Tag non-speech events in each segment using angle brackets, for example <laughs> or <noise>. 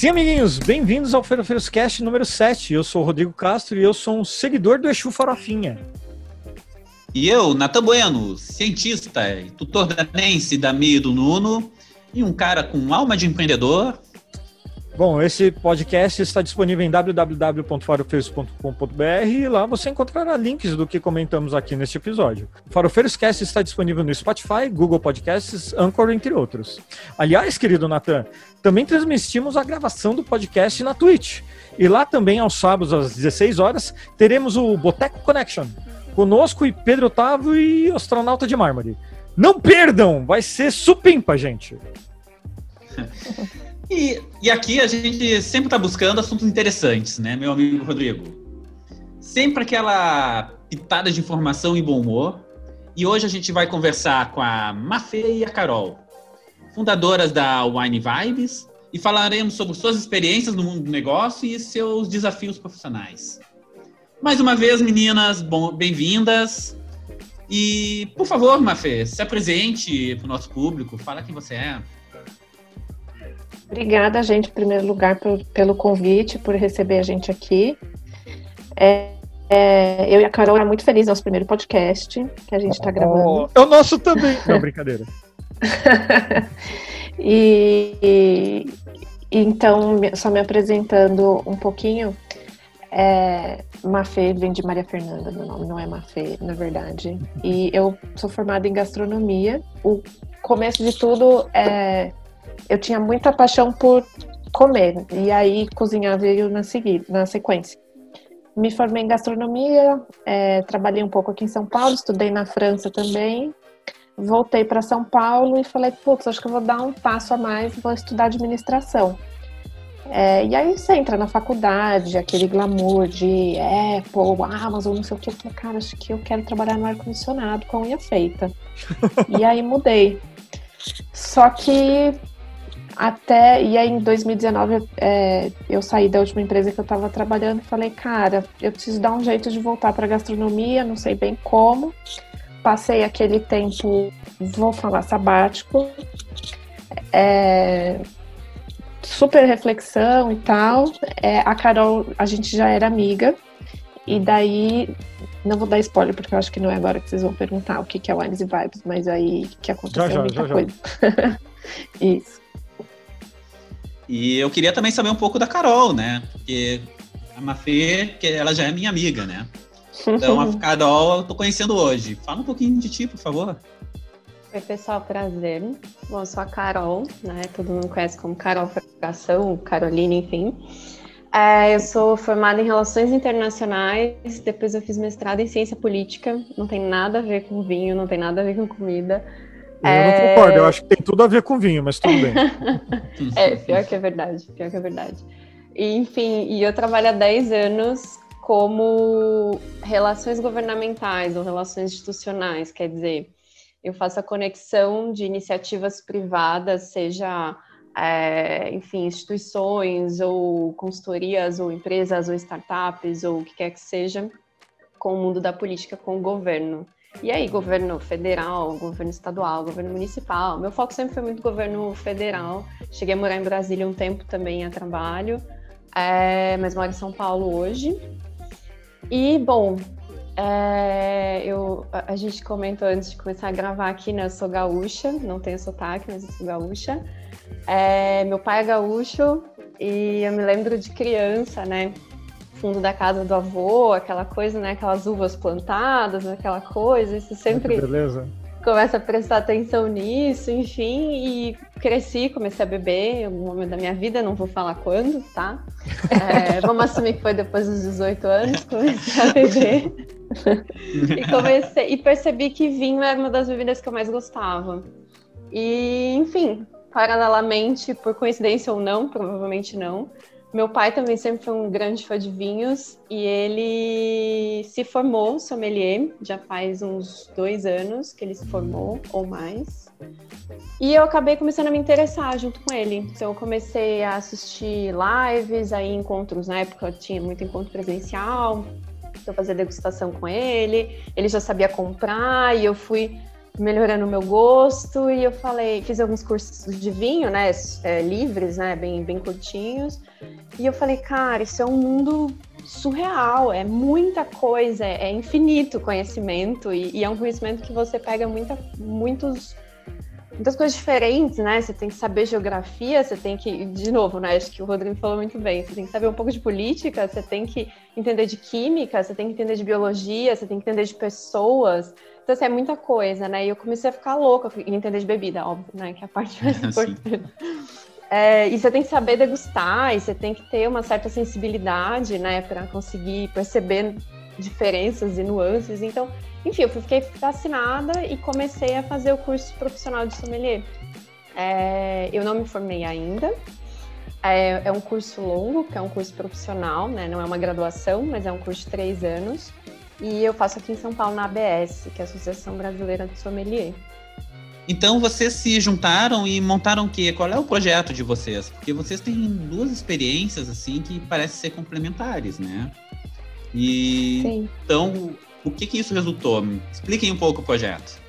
Sim, amiguinhos, bem-vindos ao Ferofeiros Cast número 7. Eu sou o Rodrigo Castro e eu sou um seguidor do Exu Farofinha. E eu, Natan Bueno, cientista e tutor danense da MIA do Nuno e um cara com alma de empreendedor. Bom, esse podcast está disponível em www.farofeiros.com.br e lá você encontrará links do que comentamos aqui neste episódio. O Farofeiros Cast está disponível no Spotify, Google Podcasts, Anchor, entre outros. Aliás, querido Natan, também transmitimos a gravação do podcast na Twitch. E lá também, aos sábados, às 16 horas, teremos o Boteco Connection. Conosco e Pedro Otávio e Astronauta de Mármore. Não perdam! Vai ser supimpa, gente! <laughs> E, e aqui a gente sempre está buscando assuntos interessantes, né, meu amigo Rodrigo? Sempre aquela pitada de informação e bom humor. E hoje a gente vai conversar com a Mafê e a Carol, fundadoras da Wine Vibes, e falaremos sobre suas experiências no mundo do negócio e seus desafios profissionais. Mais uma vez, meninas, bem-vindas. E, por favor, Mafê, se apresente para o nosso público, fala quem você é. Obrigada, gente, em primeiro lugar, por, pelo convite, por receber a gente aqui. É, é, eu e a Carol era muito felizes nosso primeiro podcast que a gente está gravando. é o nosso também. Não, brincadeira. <laughs> e, e, então, só me apresentando um pouquinho, é, Mafê vem de Maria Fernanda, meu nome não é Mafê, na verdade. E eu sou formada em gastronomia. O começo de tudo é eu tinha muita paixão por comer, e aí cozinhar veio na, seguida, na sequência. Me formei em gastronomia, é, trabalhei um pouco aqui em São Paulo, estudei na França também. Voltei para São Paulo e falei, putz, acho que eu vou dar um passo a mais, vou estudar administração. É, e aí você entra na faculdade, aquele glamour de Apple, Amazon, não sei o que. Eu falei, cara, acho que eu quero trabalhar no ar-condicionado com a unha feita. <laughs> e aí mudei. Só que até, e aí em 2019 é, eu saí da última empresa que eu estava trabalhando e falei, cara, eu preciso dar um jeito de voltar para gastronomia, não sei bem como. Passei aquele tempo, vou falar sabático, é, super reflexão e tal. É, a Carol, a gente já era amiga, e daí, não vou dar spoiler, porque eu acho que não é agora que vocês vão perguntar o que é Wines e Vibes, mas aí que aconteceu já, já, muita já, coisa. <laughs> Isso. E eu queria também saber um pouco da Carol, né? Porque a Mafê, que ela já é minha amiga, né? Então a <laughs> Carol eu tô conhecendo hoje. Fala um pouquinho de ti, por favor. Oi, pessoal, prazer. Bom, eu sou a Carol, né? Todo mundo conhece como Carol Fracação, Carolina, enfim. É, eu sou formada em Relações Internacionais, depois eu fiz mestrado em Ciência Política, não tem nada a ver com vinho, não tem nada a ver com comida. Eu é... não concordo, eu acho que tem tudo a ver com vinho, mas tudo bem. <laughs> é, pior que é verdade, pior que é verdade. E, enfim, e eu trabalho há 10 anos como relações governamentais ou relações institucionais, quer dizer, eu faço a conexão de iniciativas privadas, seja, é, enfim, instituições ou consultorias ou empresas ou startups ou o que quer que seja, com o mundo da política, com o governo. E aí, governo federal, governo estadual, governo municipal. Meu foco sempre foi muito governo federal. Cheguei a morar em Brasília um tempo também a trabalho, é, mas moro em São Paulo hoje. E, bom, é, eu, a gente comentou antes de começar a gravar aqui, né? Eu sou gaúcha, não tenho sotaque, mas eu sou gaúcha. É, meu pai é gaúcho e eu me lembro de criança, né? Fundo da casa do avô, aquela coisa, né? Aquelas uvas plantadas, aquela coisa. Isso sempre Beleza. começa a prestar atenção nisso, enfim. E cresci, comecei a beber em algum momento da minha vida, não vou falar quando, tá? <laughs> É, vamos assumir que foi depois dos 18 anos, comecei a beber. e comecei e percebi que vinho era uma das bebidas que eu mais gostava. E, enfim, paralelamente, por coincidência ou não, provavelmente não, meu pai também sempre foi um grande fã de vinhos e ele se formou sommelier, já faz uns dois anos que ele se formou ou mais. E eu acabei começando a me interessar junto com ele. Então eu comecei a assistir lives, aí encontros, na época tinha muito encontro presencial, então eu fazia degustação com ele, ele já sabia comprar e eu fui melhorando o meu gosto e eu falei, fiz alguns cursos de vinho, né, é, livres, né, bem, bem curtinhos. E eu falei, cara, isso é um mundo surreal, é muita coisa, é infinito conhecimento e, e é um conhecimento que você pega muita, muitos muitas coisas diferentes, né? Você tem que saber geografia, você tem que, de novo, né? Acho que o Rodrigo falou muito bem. Você tem que saber um pouco de política, você tem que entender de química, você tem que entender de biologia, você tem que entender de pessoas. Então, assim, é muita coisa, né? E eu comecei a ficar louca em entender de bebida, óbvio, né? Que é a parte mais <laughs> importante. É, e você tem que saber degustar, e você tem que ter uma certa sensibilidade, né? Para conseguir perceber diferenças e nuances. Então, enfim, eu fiquei fascinada e comecei a fazer o curso profissional de sommelier. É, eu não me formei ainda. É, é, um curso longo, que é um curso profissional, né? Não é uma graduação, mas é um curso de três anos. E eu faço aqui em São Paulo na ABS, que é a Associação Brasileira de Sommelier. Então vocês se juntaram e montaram o quê? Qual é o projeto de vocês? Porque vocês têm duas experiências assim que parecem ser complementares, né? E Sim. então o que, que isso resultou? Expliquem um pouco o projeto.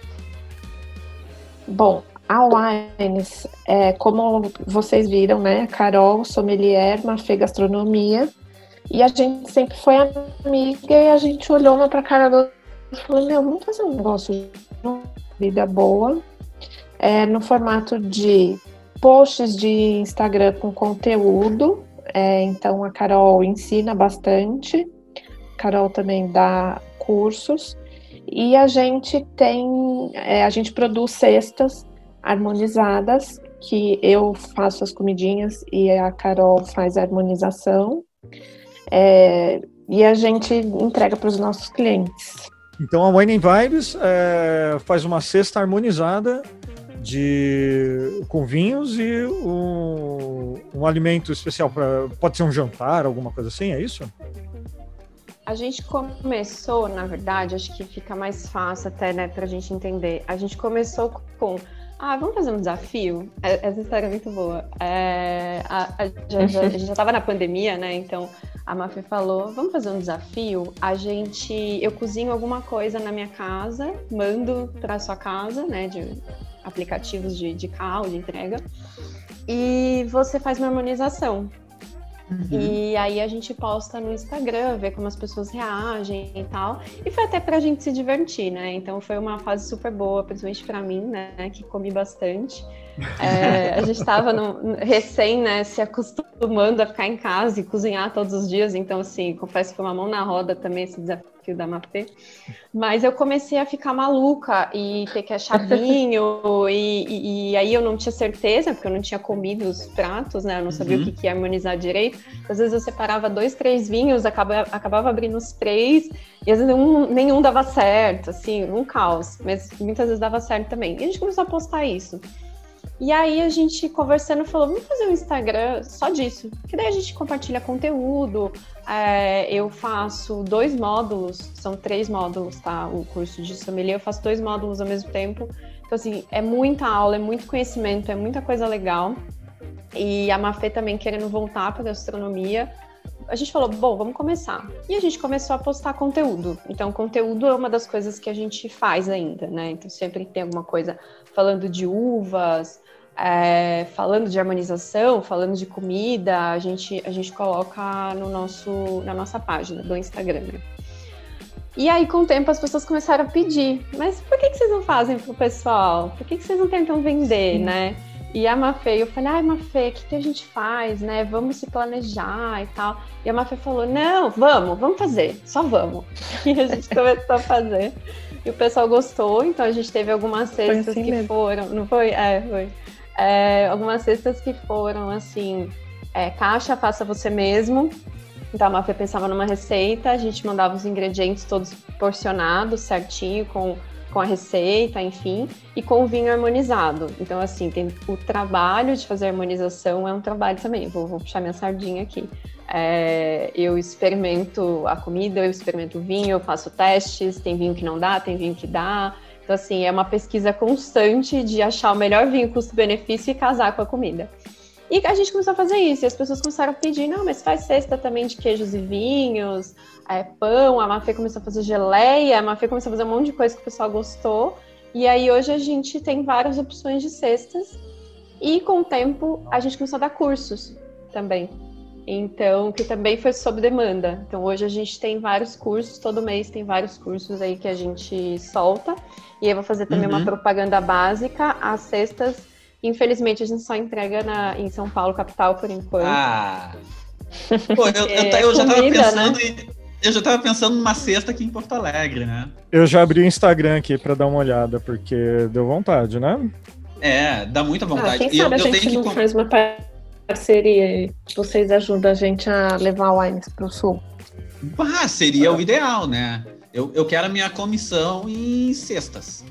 Bom, a Wines, é, como vocês viram, né? Carol, sommelier, Mafê Gastronomia. E a gente sempre foi amiga e a gente olhou uma pra cara do e falou, meu, vamos fazer um negócio de vida boa. É, no formato de posts de Instagram com conteúdo. É, então a Carol ensina bastante. A Carol também dá cursos e a gente tem, é, a gente produz cestas harmonizadas que eu faço as comidinhas e a Carol faz a harmonização é, e a gente entrega para os nossos clientes. Então a Wine Vibes é, faz uma cesta harmonizada de com vinhos e um, um alimento especial para pode ser um jantar, alguma coisa assim, é isso? A gente começou, na verdade, acho que fica mais fácil até, né, pra gente entender. A gente começou com, ah, vamos fazer um desafio? É, essa história é muito boa. É, a, a, a gente já tava na pandemia, né, então a Mafê falou, vamos fazer um desafio? A gente, eu cozinho alguma coisa na minha casa, mando para sua casa, né, de aplicativos de, de carro, de entrega, e você faz uma harmonização. Uhum. E aí a gente posta no Instagram, ver como as pessoas reagem e tal. E foi até pra gente se divertir, né? Então foi uma fase super boa, principalmente para mim, né? Que comi bastante. É, a gente estava recém, né, se acostumando a ficar em casa e cozinhar todos os dias, então, assim, confesso que foi uma mão na roda também esse desafio da Mafê. Mas eu comecei a ficar maluca e ter que achar vinho, e, e, e, aí eu não tinha certeza, porque eu não tinha comido os pratos, né, eu não sabia uhum. o que, que ia harmonizar direito. Às vezes eu separava dois, três vinhos, acabava, acabava abrindo os três, e às vezes um, nenhum dava certo, assim, um caos, mas muitas vezes dava certo também. E a gente começou a postar isso. E aí a gente conversando falou, vamos fazer um Instagram só disso. Que daí a gente compartilha conteúdo. É, eu faço dois módulos, são três módulos, tá? O curso de sommelier, eu faço dois módulos ao mesmo tempo. Então, assim, é muita aula, é muito conhecimento, é muita coisa legal. E a Mafê também querendo voltar para a gastronomia. A gente falou, bom, vamos começar. E a gente começou a postar conteúdo. Então, conteúdo é uma das coisas que a gente faz ainda, né? Então, sempre tem alguma coisa falando de uvas, é, falando de harmonização, falando de comida, a gente, a gente coloca no nosso, na nossa página do Instagram. Né? E aí, com o tempo, as pessoas começaram a pedir, mas por que, que vocês não fazem para o pessoal? Por que, que vocês não tentam vender, Sim. né? E a Mafê, eu falei, ai Mafê, o que, que a gente faz, né? Vamos se planejar e tal. E a Mafê falou, não, vamos, vamos fazer, só vamos. <laughs> E a gente <laughs> começou a fazer. E o pessoal gostou, então a gente teve algumas cestas assim que mesmo. foram, não foi? É, foi é, algumas cestas que foram assim, é, caixa, faça você mesmo. Então a Mafia pensava numa receita, a gente mandava os ingredientes todos porcionados certinho com, com a receita, enfim, e com o vinho harmonizado. Então, assim, tem o trabalho de fazer harmonização é um trabalho também. Vou, vou puxar minha sardinha aqui. É, eu experimento a comida, eu experimento o vinho, eu faço testes, tem vinho que não dá, tem vinho que dá. Então, assim, é uma pesquisa constante de achar o melhor vinho custo-benefício e casar com a comida. E a gente começou a fazer isso, e as pessoas começaram a pedir, não, mas faz cesta também de queijos e vinhos, é, pão, a Mafê começou a fazer geleia, a Mafê começou a fazer um monte de coisa que o pessoal gostou. E aí hoje a gente tem várias opções de cestas e com o tempo a gente começou a dar cursos também. Então, que também foi sob demanda. Então, hoje a gente tem vários cursos, todo mês tem vários cursos aí que a gente solta. E eu vou fazer também uhum. uma propaganda básica. As cestas, infelizmente, a gente só entrega na, em São Paulo, capital, por enquanto. Ah! Pô, eu, eu, <laughs> eu, eu já tava pensando né? em eu já tava pensando numa cesta aqui em Porto Alegre, né? Eu já abri o Instagram aqui para dar uma olhada, porque deu vontade, né? É, dá muita vontade. Ah, quem sabe eu, a gente não que... faz uma parceria e vocês ajudam a gente a levar wines para o sul? Ah, seria o ideal, né? Eu, eu quero a minha comissão em cestas.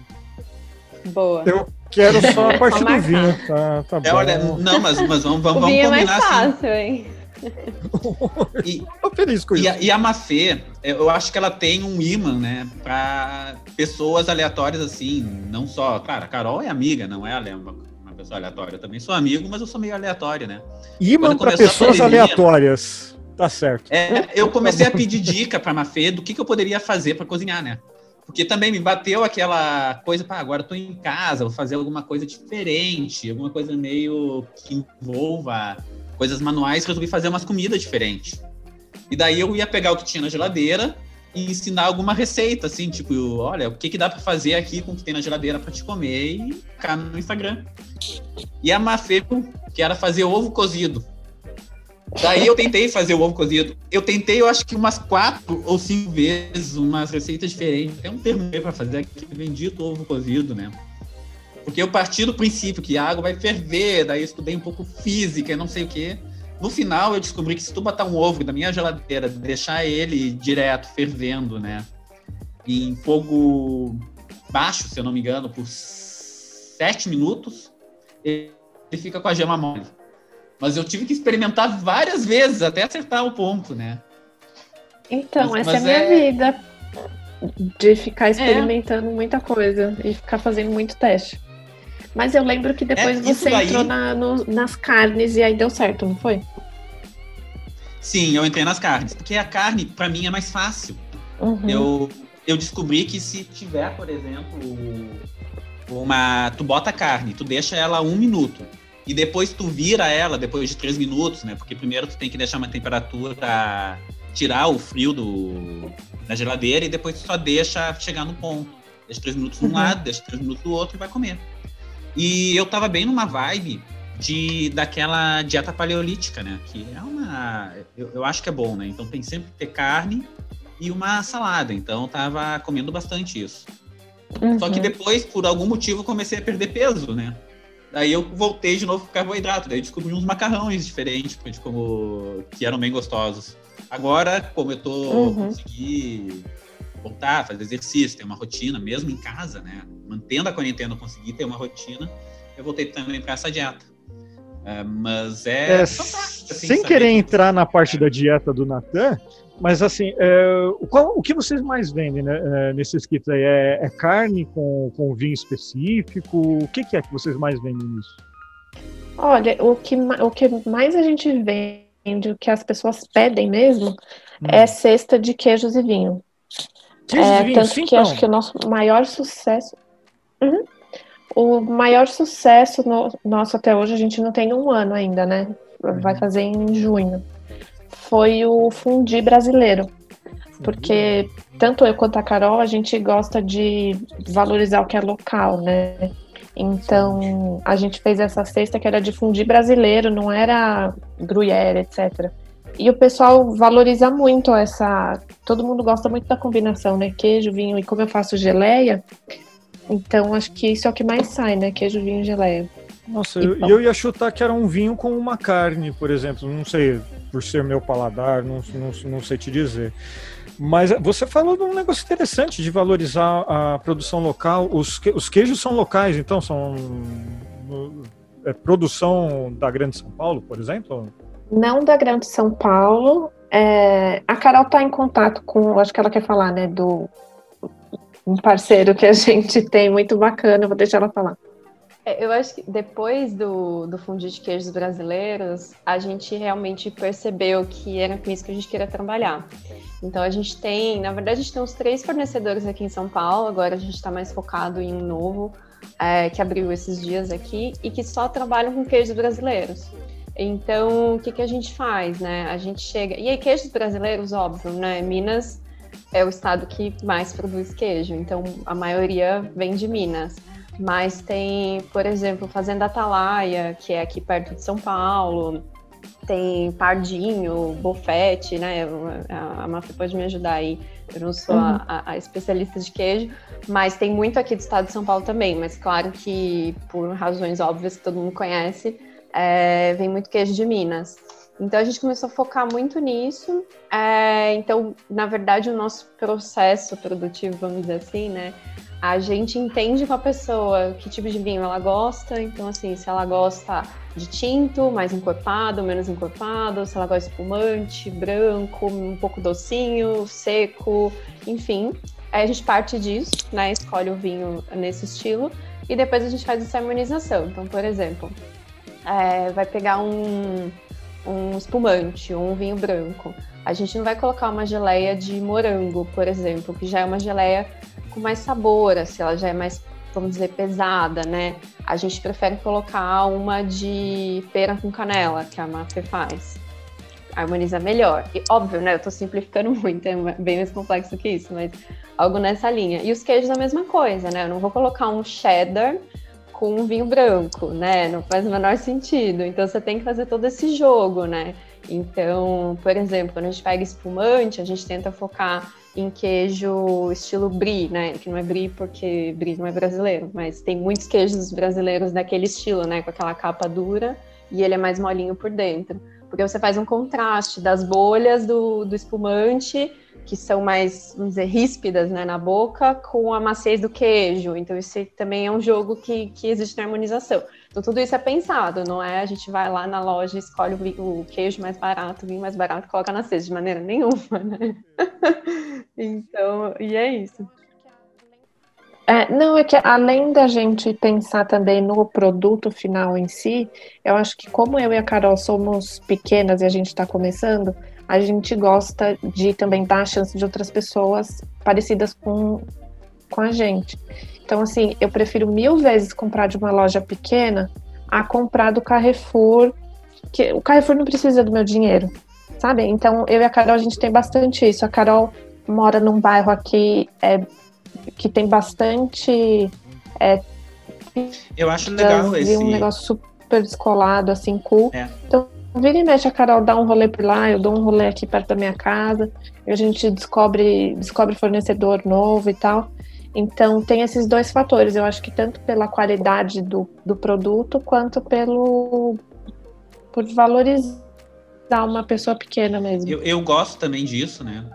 Boa. Eu quero só a <laughs> parte do vinho, tá, tá é, bom. Olha, não, mas, mas vamos, vamos, o vinho vamos combinar é mais fácil, assim. hein? <laughs> E, Tô feliz com e isso. A, e a Mafê, eu acho que ela tem um imã, né, para pessoas aleatórias assim, não só, claro, a Carol é amiga, não é uma, uma pessoa aleatória, eu também sou amigo, mas eu sou meio aleatório, né? Imã para pessoas pandemia, aleatórias. Tá certo. É, eu comecei a pedir dica para a Mafê do que, que eu poderia fazer para cozinhar, né? Porque também me bateu aquela coisa, pá, agora eu tô em casa, vou fazer alguma coisa diferente, alguma coisa meio que envolva coisas manuais, resolvi fazer umas comidas diferentes. E daí eu ia pegar o que tinha na geladeira e ensinar alguma receita, assim, tipo, olha, o que, que dá para fazer aqui com o que tem na geladeira para te comer e ficar no Instagram. E a Mafê, que era fazer ovo cozido. Daí eu tentei fazer o ovo cozido. Eu tentei, eu acho que umas quatro ou cinco vezes, umas receitas diferentes. Tem um termo para fazer aqui, bendito ovo cozido, né? Porque eu parti do princípio que a água vai ferver, daí eu estudei um pouco física não sei o quê. No final, eu descobri que se tu botar um ovo na minha geladeira, deixar ele direto fervendo, né? Em fogo baixo, se eu não me engano, por sete minutos, ele fica com a gema mole. Mas eu tive que experimentar várias vezes até acertar o ponto, né? Então, mas, essa mas é a minha é... vida. De ficar é. experimentando é. muita coisa e ficar fazendo muito teste. Mas eu lembro que depois é, você daí... entrou na, no, nas carnes e aí deu certo, não foi? Sim, eu entrei nas carnes. Porque a carne, para mim, é mais fácil. Uhum. Eu, eu descobri que se tiver, por exemplo, uma. Tu bota a carne, tu deixa ela um minuto. E depois tu vira ela depois de três minutos, né? Porque primeiro tu tem que deixar uma temperatura. tirar o frio do, da geladeira e depois tu só deixa chegar no ponto. Deixa três minutos de um uhum. lado, deixa três minutos do outro e vai comer. E eu tava bem numa vibe de daquela dieta paleolítica, né? Que é uma. Eu, eu acho que é bom, né? Então tem sempre que ter carne e uma salada. Então eu tava comendo bastante isso. Uhum. Só que uhum. depois, por algum motivo, eu comecei a perder peso, né? Daí eu voltei de novo pro carboidrato. Daí descobri uns macarrões diferentes, como que eram bem gostosos. Agora, como eu tô uhum. consegui voltar, fazer exercício, ter uma rotina, mesmo em casa, né? Mantendo a quarentena, eu consegui ter uma rotina, eu voltei também para essa dieta. É, mas é, é assim, sem querer que... entrar na parte da dieta do Natan, mas assim, é, qual, o que vocês mais vendem né, é, nesses kits aí? É, é, carne com, com vinho específico? O que, que, é que vocês mais vendem nisso? Olha, o que, o que mais a gente vende, o que as pessoas pedem mesmo, hum. é cesta de queijos e vinho. É, tanto que então. acho que o nosso maior sucesso. Uhum. O maior sucesso no, nosso até hoje, a gente não tem um ano ainda, né? Vai uhum. fazer em junho. Foi o Fundi brasileiro. Porque tanto eu quanto a Carol, a gente gosta de valorizar o que é local, né? Então, a gente fez essa cesta que era de fundir brasileiro, não era gruyère, etc. E o pessoal valoriza muito essa. Todo mundo gosta muito da combinação, né? Queijo, vinho e como eu faço geleia. Então acho que isso é o que mais sai, né? Queijo, vinho e geleia. Nossa, e eu, eu ia chutar que era um vinho com uma carne, por exemplo. Não sei, por ser meu paladar, não, não, não sei te dizer. Mas você falou de um negócio interessante de valorizar a produção local. Os, os queijos são locais, então são é, produção da Grande São Paulo, por exemplo? Não da Grande São Paulo. É, a Carol está em contato com, acho que ela quer falar, né, do um parceiro que a <laughs> gente tem muito bacana, vou deixar ela falar. É, eu acho que depois do, do fundir de queijos brasileiros, a gente realmente percebeu que era com isso que a gente queria trabalhar. Então a gente tem, na verdade, a gente tem uns três fornecedores aqui em São Paulo, agora a gente está mais focado em um novo, é, que abriu esses dias aqui, e que só trabalham com queijos brasileiros. Então, o que, que a gente faz, né? A gente chega. E aí, queijos brasileiros, óbvio, né? Minas é o estado que mais produz queijo, então a maioria vem de Minas. Mas tem, por exemplo, Fazenda Atalaia, que é aqui perto de São Paulo. Tem Pardinho, Bofete, né? A Mafia pode me ajudar aí. Eu não sou uhum. a, a, especialista de queijo, mas tem muito aqui do estado de São Paulo também. Mas claro que, por razões óbvias que todo mundo conhece, é, vem muito queijo de Minas. Então a gente começou a focar muito nisso. É, então, na verdade, o nosso processo produtivo, vamos dizer assim, né? A gente entende com a pessoa que tipo de vinho ela gosta. Então, assim, se ela gosta de tinto, mais encorpado, menos encorpado, se ela gosta de espumante, branco, um pouco docinho, seco, enfim. Aí a gente parte disso, né? Escolhe o vinho nesse estilo e depois a gente faz essa harmonização. Então, por exemplo, é, vai pegar um, um espumante ou um vinho branco. A gente não vai colocar uma geleia de morango, por exemplo, que já é uma geleia com mais sabor, assim, ela já é mais, vamos dizer, pesada, né? A gente prefere colocar uma de pera com canela, que a Mafê faz. Harmoniza melhor. E óbvio, né? Eu tô simplificando <laughs> muito, é bem mais complexo que isso, mas algo nessa linha. E os queijos a mesma coisa, né? Eu não vou colocar um cheddar com um vinho branco, né? Não faz o menor sentido. Então você tem que fazer todo esse jogo, né? Então, por exemplo, quando a gente pega espumante, a gente tenta focar em queijo estilo brie, né? Que não é brie porque brie não é brasileiro, mas tem muitos queijos brasileiros daquele estilo, né? Com aquela capa dura e ele é mais molinho por dentro. Porque você faz um contraste das bolhas do, do espumante que são mais, vamos dizer, ríspidas né, na boca, com a maciez do queijo. Então, isso também é um jogo que, que existe na harmonização. Então, tudo isso é pensado, não é a gente vai lá na loja, escolhe o, o queijo mais barato, o vinho mais barato, coloca na cesta, de maneira nenhuma, né? <laughs> então, e é isso. É, não, é que além da gente pensar também no produto final em si, eu acho que como eu e a Carol somos pequenas e a gente está começando, a gente gosta de também dar a chance de outras pessoas parecidas com, com a gente. Então, assim, eu prefiro mil vezes comprar de uma loja pequena a comprar do Carrefour, que o Carrefour não precisa do meu dinheiro, sabe? Então, eu e a Carol, a gente tem bastante isso. A Carol mora num bairro aqui é, que tem bastante. É, eu acho legal esse. um negócio super descolado, assim, cool. É. Então, Vira e mexe, a Carol dá um rolê por lá, eu dou um rolê aqui perto da minha casa, a gente descobre, descobre fornecedor novo e tal. Então, tem esses dois fatores. Eu acho que tanto pela qualidade do, do produto, quanto pelo por valorizar uma pessoa pequena mesmo. Eu, eu gosto também disso, né?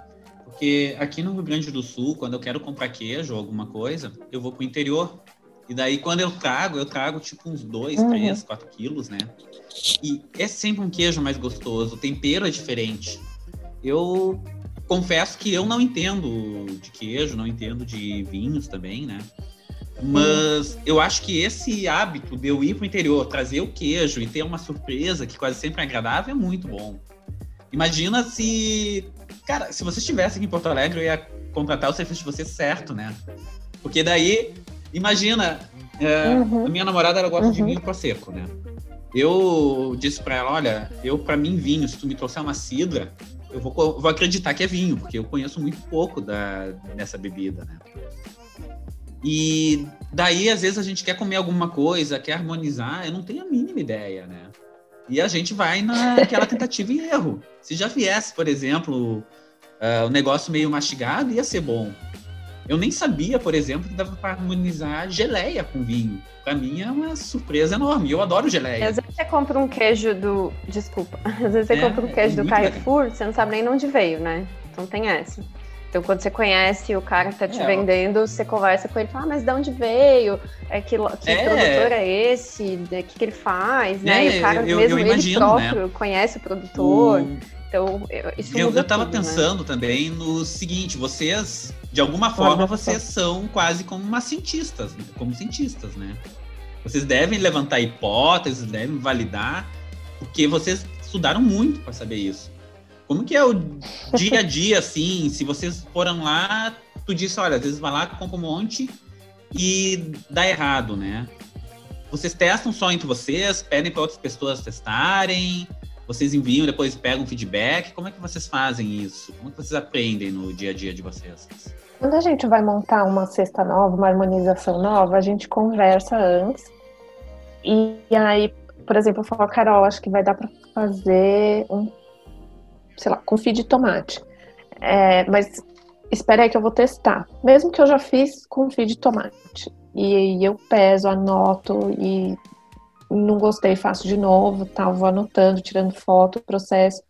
Porque aqui no Rio Grande do Sul, quando eu quero comprar queijo ou alguma coisa, eu vou pro interior. E daí, quando eu trago, eu trago tipo uns 2, 3, 4 quilos, né? E é sempre um queijo mais gostoso, o tempero é diferente. Eu confesso que eu não entendo de queijo, não entendo de vinhos também, né? Mas eu acho que esse hábito de eu ir pro interior, trazer o queijo e ter uma surpresa que quase sempre é agradável é muito bom. Imagina se. Cara, se você estivesse aqui em Porto Alegre, eu ia contratar o serviço de você certo, né? Porque daí, imagina, é, uhum. a minha namorada ela gosta uhum. de vinho prosecco, né? Eu disse para ela, olha, eu para mim vinho, se tu me trouxer uma cidra, eu vou, vou acreditar que é vinho, porque eu conheço muito pouco da, dessa bebida, né? E daí, às vezes, a gente quer comer alguma coisa, quer harmonizar, eu não tenho a mínima ideia, né? E a gente vai <laughs> naquela tentativa e erro. Se já viesse, por exemplo, uh, o negócio meio mastigado, ia ser bom. Eu nem sabia, por exemplo, que dava para harmonizar geleia com vinho. Para mim é uma surpresa enorme. Eu adoro geleia. Às vezes você compra um queijo do. Desculpa. <laughs> Às vezes você é, compra um queijo é do Carrefour, legal. você não sabe nem de onde veio, né? Então tem essa. Então, quando você conhece o cara que tá te é, vendendo, você conversa com ele, fala, ah, mas de onde veio? É, que, que é. produtor é esse? O que, que ele faz? Né? E o cara eu, mesmo, eu imagino, ele próprio, né? conhece o produtor. O... Então, isso Eu, eu tava tudo, né? pensando né? também no seguinte, vocês, de alguma forma, vocês são quase como uma cientistas, como cientistas, né? Vocês devem levantar hipóteses, devem validar, porque vocês estudaram muito para saber isso. Como que é o dia a <laughs> dia, assim, se vocês foram lá, tu disse, olha, às vezes vai lá, compra um monte e dá errado, né? Vocês testam só entre vocês, pedem para outras pessoas testarem, vocês enviam, depois pegam feedback. Como é que vocês fazem isso? Como é que vocês aprendem no dia a dia de vocês? Quando a gente vai montar uma cesta nova, uma harmonização nova, a gente conversa antes. E aí, por exemplo, eu falo, Carol, acho que vai dar para fazer um, sei lá, confit de tomate. É, mas espera aí que eu vou testar. Mesmo que eu já fiz confit de tomate. E eu peso, anoto e não gostei, faço de novo, tal, vou anotando, tirando foto, processo.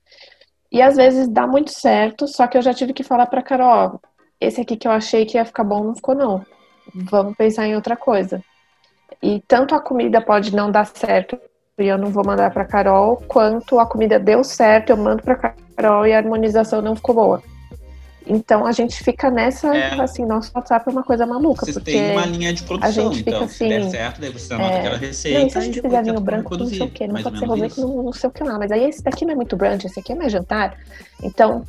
E às vezes dá muito certo, só que eu já tive que falar para Carol, esse aqui que eu achei que ia ficar bom não ficou não. Vamos pensar em outra coisa. E tanto a comida pode não dar certo e eu não vou mandar para Carol, quanto a comida deu certo, eu mando para Carol e a harmonização não ficou boa. Então a gente fica nessa, é. assim, nosso WhatsApp é uma coisa maluca. Vocês porque têm uma linha de produção, a gente fica então. assim, se der certo, daí você anota é, aquela receita. Não, e se a gente fizer vinho branco, produzir, não sei o quê, não pode ser rosé, não, não sei o que lá. Mas aí esse daqui não é muito brunch, esse aqui é mais jantar. Então,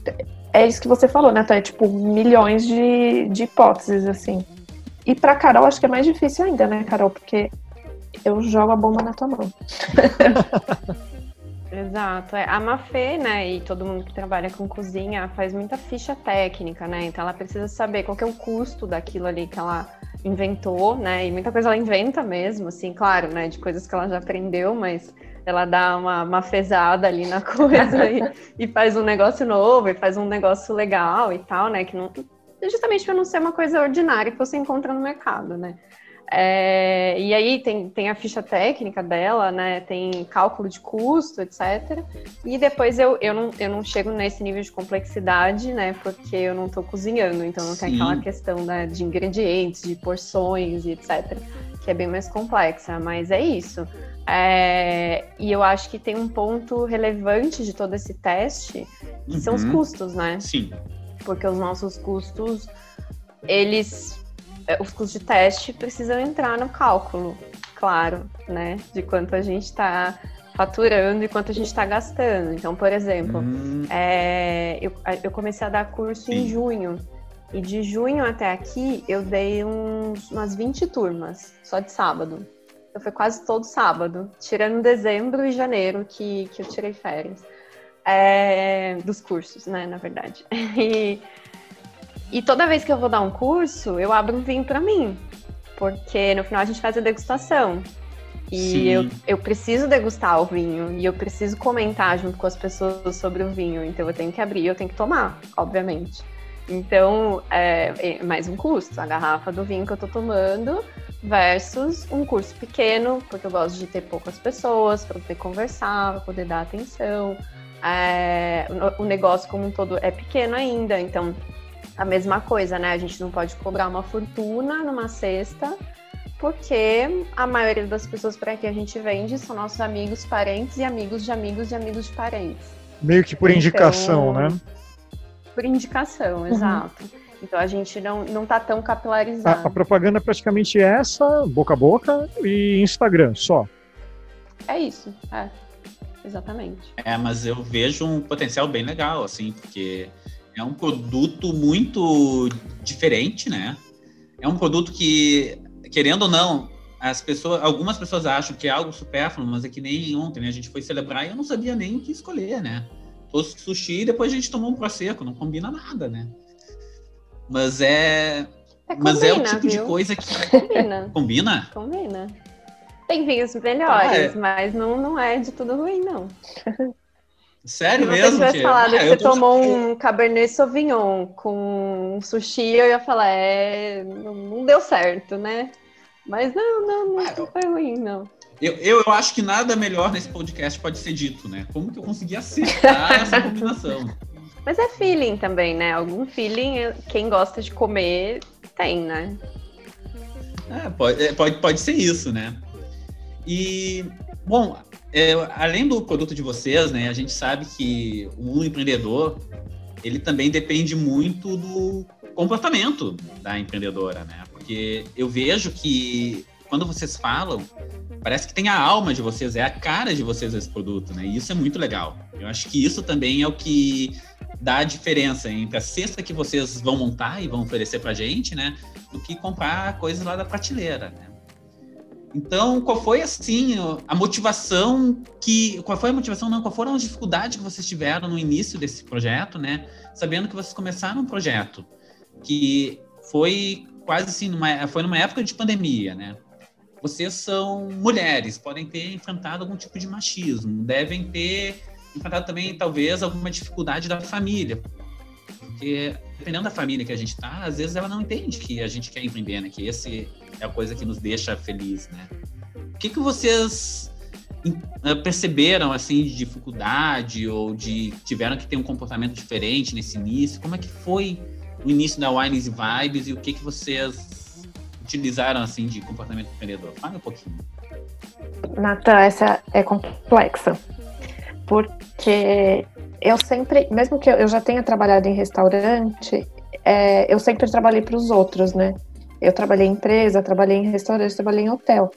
é isso que você falou, né? Então, é tipo milhões de, de hipóteses, assim. E pra Carol, acho que é mais difícil ainda, né, Carol? Porque eu jogo a bomba na tua mão. <laughs> Exato. É, a Mafê, né, e todo mundo que trabalha com cozinha faz muita ficha técnica, né? Então ela precisa saber qual é o custo daquilo ali que ela inventou, né? E muita coisa ela inventa mesmo, assim, claro, né? De coisas que ela já aprendeu, mas ela dá uma, uma ali na <laughs> coisa e, e, faz um negócio novo, e faz um negócio legal e tal, né? Que não, justamente para não ser uma coisa ordinária que você encontra no mercado, né? É, e aí tem, tem a ficha técnica dela, né? Tem cálculo de custo, etc. E depois eu, eu, não, eu não chego nesse nível de complexidade, né? Porque eu não estou cozinhando, então não tem Sim. aquela questão né, de ingredientes, de porções e etc. Que é bem mais complexa, mas é isso. É, e eu acho que tem um ponto relevante de todo esse teste, que uhum. são os uhum. custos, né? Sim. Porque os nossos custos, eles os custos de teste precisam entrar no cálculo, claro, né? De quanto a gente está faturando e quanto a gente está gastando. Então, por exemplo, hum. é, eu, eu, comecei a dar curso Sim. em junho. E de junho até aqui, eu dei uns, umas 20 turmas, só de sábado. Então, foi quase todo sábado, tirando dezembro e janeiro, que, que eu tirei férias. É, dos cursos, né, na verdade. <laughs> E, e toda vez que eu vou dar um curso, eu abro um vinho para mim. Porque no final a gente faz a degustação. E eu, eu preciso degustar o vinho e eu preciso comentar junto com as pessoas sobre o vinho. Então eu tenho que abrir, eu tenho que tomar, obviamente. Então, é, é mais um custo, a garrafa do vinho que eu tô tomando versus um curso pequeno, porque eu gosto de ter poucas pessoas para poder conversar, para poder dar atenção. É, o, o negócio como um todo é pequeno ainda, então a mesma coisa, né? A gente não pode cobrar uma fortuna numa cesta, porque a maioria das pessoas para que a gente vende são nossos amigos, parentes e amigos de amigos de amigos de parentes. Meio que por então, indicação, né? Por indicação, uhum. exato. Então a gente não, não tá tão capilarizado. A, a propaganda é praticamente essa, boca a boca e Instagram, só. É isso, é. Exatamente. É, mas eu vejo um potencial bem legal, assim, porque é um produto muito diferente, né? É um produto que, querendo ou não, as pessoas, algumas pessoas acham que é algo supérfluo, mas é que nem ontem, né? A gente foi celebrar e eu não sabia nem o que escolher, né? Trouxe sushi e depois a gente tomou um prosecco, não combina nada, né? Mas é, é mas é o tipo viu? de coisa que combina. <laughs> combina? Combina. Tem vinhos melhores, ah, é. mas não, não é de tudo ruim, não. <laughs> Sério mesmo? Tivesse falado ah, que você tomou um Cabernet Sauvignon com um sushi, eu ia falar, é, não deu certo, né? Mas não, não, não, ah, não foi ruim, não. Eu, eu, eu, acho que nada melhor nesse podcast pode ser dito, né? Como que eu consegui acertar <laughs> essa combinação? Mas é feeling também, né? Algum feeling, quem gosta de comer tem, né? É, pode, é, pode, pode ser isso, né? E, bom, além do produto de vocês, né, a gente sabe que um empreendedor ele também depende muito do comportamento da empreendedora, né? Porque eu vejo que quando vocês falam, parece que tem a alma de vocês, é a cara de vocês esse produto, né? E isso é muito legal. Eu acho que isso também é o que dá a diferença entre a cesta que vocês vão montar e vão oferecer pra gente, né? Do que comprar coisas lá da prateleira, né? Então, qual foi assim a motivação que, qual foi a motivação não, qual foram as dificuldades que vocês tiveram no início desse projeto, né? Sabendo que vocês começaram um projeto que foi quase assim numa, foi numa época de pandemia, né? Vocês são mulheres, podem ter enfrentado algum tipo de machismo, devem ter enfrentado também talvez alguma dificuldade da família, porque dependendo da família que a gente está, às vezes ela não entende que a gente quer empreender, né? Que esse é a coisa que nos deixa feliz, né? O que, que vocês eh, perceberam assim de dificuldade ou de tiveram que ter um comportamento diferente nesse início? Como é que foi o início da Wines e Vibes e o que que vocês utilizaram assim de comportamento empreendedor? Fala um pouquinho. Natan, essa é complexa. Porque eu sempre, mesmo que eu já tenha trabalhado em restaurante, é, eu sempre trabalhei para os outros, né? Eu trabalhei em empresa, trabalhei em restaurante, trabalhei em hotel.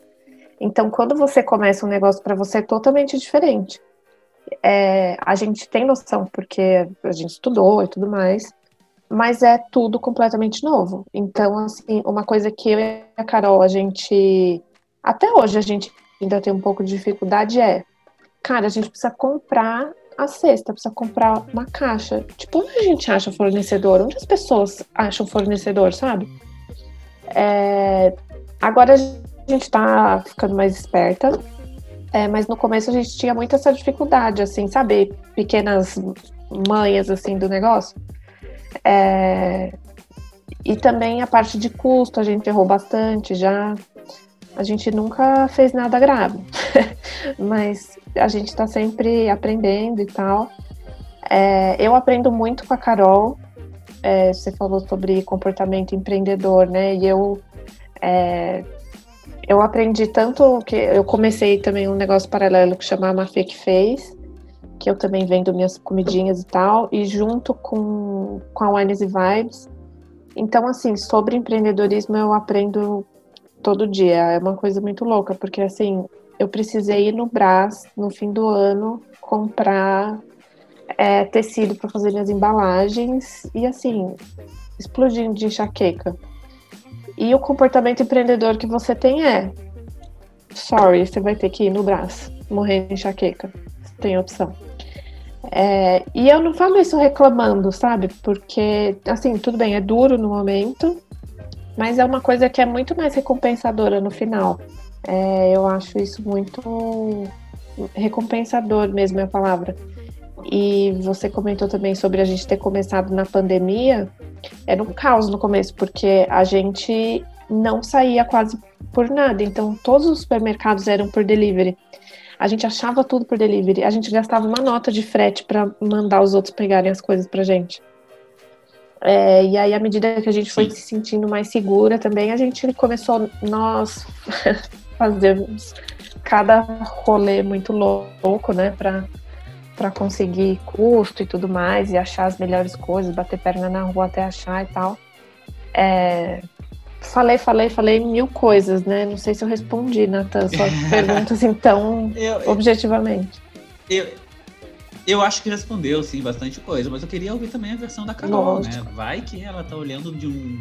Então, quando você começa um negócio para você, é totalmente diferente. É, a gente tem noção, porque a gente estudou e tudo mais, mas é tudo completamente novo. Então, assim, uma coisa que eu e a Carol, a gente. Até hoje a gente ainda tem um pouco de dificuldade é. Cara, a gente precisa comprar a cesta, precisa comprar uma caixa. Tipo, onde a gente acha fornecedor? Onde as pessoas acham fornecedor, sabe? É, agora a gente está ficando mais esperta, é, mas no começo a gente tinha muita essa dificuldade, assim, saber pequenas manhas assim do negócio. É, e também a parte de custo, a gente errou bastante já. A gente nunca fez nada grave, <laughs> mas a gente está sempre aprendendo e tal. É, eu aprendo muito com a Carol, é, você falou sobre comportamento empreendedor, né? E eu é, eu aprendi tanto que eu comecei também um negócio paralelo que chama Mafê que fez, que eu também vendo minhas comidinhas e tal, e junto com, com a Wines e Vibes. Então, assim, sobre empreendedorismo eu aprendo todo dia. É uma coisa muito louca, porque assim, eu precisei ir no Brás no fim do ano comprar é, tecido para fazer minhas embalagens e assim, explodindo de enxaqueca. E o comportamento empreendedor que você tem é: sorry, você vai ter que ir no braço, morrer de enxaqueca. Tem opção. É, e eu não falo isso reclamando, sabe? Porque, assim, tudo bem, é duro no momento, mas é uma coisa que é muito mais recompensadora no final. É, eu acho isso muito recompensador mesmo é a palavra. E você comentou também sobre a gente ter começado na pandemia. Era um caos no começo, porque a gente não saía quase por nada. Então, todos os supermercados eram por delivery. A gente achava tudo por delivery. A gente gastava uma nota de frete para mandar os outros pegarem as coisas pra gente. É, e aí, à medida que a gente foi se sentindo mais segura também, a gente começou, nós, <laughs> fazermos cada rolê muito louco, né, para para conseguir custo e tudo mais, e achar as melhores coisas, bater perna na rua até achar e tal. É, falei, falei, falei mil coisas, né? Não sei se eu respondi, Natan, suas <laughs> perguntas, então, eu, objetivamente. Eu, eu acho que respondeu, sim, bastante coisa, mas eu queria ouvir também a versão da Carol, né? Vai que ela tá olhando de um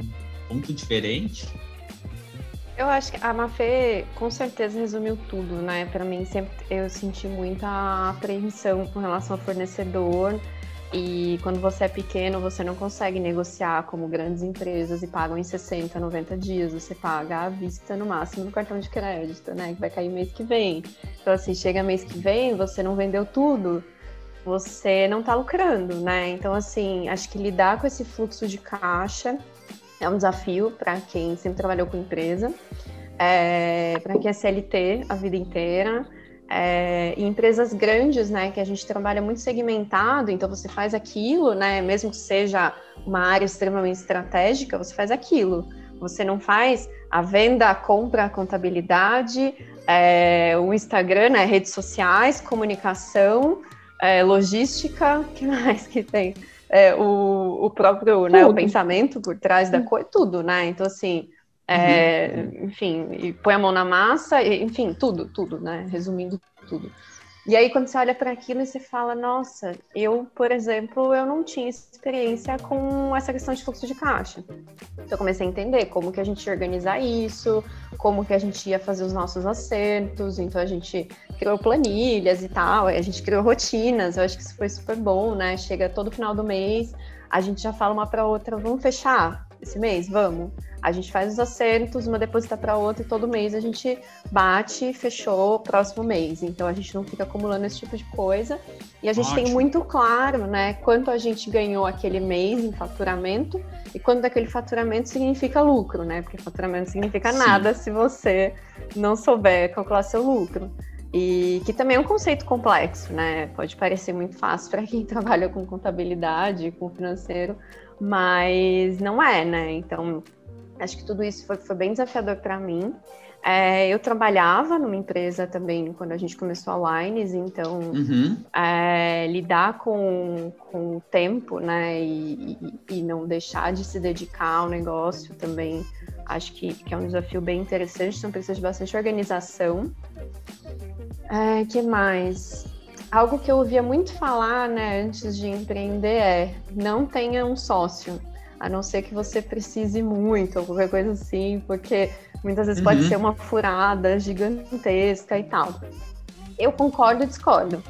ponto diferente. Eu acho que a Mafê com certeza resumiu tudo, né? Para mim sempre eu senti muita apreensão com relação ao fornecedor e quando você é pequeno você não consegue negociar como grandes empresas e pagam em 60, 90 dias, você paga à vista no máximo no cartão de crédito, né? Que vai cair mês que vem. Então assim, chega mês que vem, você não vendeu tudo, você não tá lucrando, né? Então assim, acho que lidar com esse fluxo de caixa é um desafio para quem sempre trabalhou com empresa, é, para quem é CLT a vida inteira. É, em empresas grandes, né, que a gente trabalha muito segmentado, então você faz aquilo, né, mesmo que seja uma área extremamente estratégica, você faz aquilo. Você não faz a venda, a compra, a contabilidade, é, o Instagram, né, redes sociais, comunicação, é, logística, <laughs> que mais que tem? É, o, o próprio, né, o pensamento por trás da coisa, tudo, né? Então, assim, É, uhum. Enfim, e põe a mão na massa, e, enfim, tudo, tudo, né? Resumindo tudo. E aí, quando você olha para aquilo e você fala, nossa, eu, por exemplo, eu não tinha experiência com essa questão de fluxo de caixa. Então, eu comecei a entender como que a gente ia organizar isso, como que a gente ia fazer os nossos acertos. Então, a gente criou planilhas e tal, a gente criou rotinas. Eu acho que isso foi super bom, né? Chega todo final do mês, a gente já fala uma para outra, vamos fechar esse mês? Vamos. A gente faz os acertos, uma deposita para outra e todo mês a gente bate, fechou próximo mês. Então a gente não fica acumulando esse tipo de coisa. E a gente Ótimo. tem muito claro, né, quanto a gente ganhou aquele mês em faturamento e quanto daquele faturamento significa lucro, né? Porque faturamento significa Sim. nada se você não souber calcular seu lucro. E que também é um conceito complexo, né? Pode parecer muito fácil para quem <laughs> trabalha com contabilidade, com financeiro, mas não é, né? Então, Acho que tudo isso foi, foi bem desafiador para mim. É, eu trabalhava numa empresa também quando a gente começou a Lines, então uhum. é, lidar com, com o tempo, né, e, e, e, não deixar de se dedicar ao negócio também, acho que, que é um desafio bem interessante, então precisa de bastante organização. É, que mais? Algo que eu ouvia muito falar, né, antes de empreender é não tenha um sócio a não ser que você precise muito, ou qualquer coisa assim, porque muitas vezes uhum. pode ser uma furada gigantesca e tal. Eu concordo e discordo,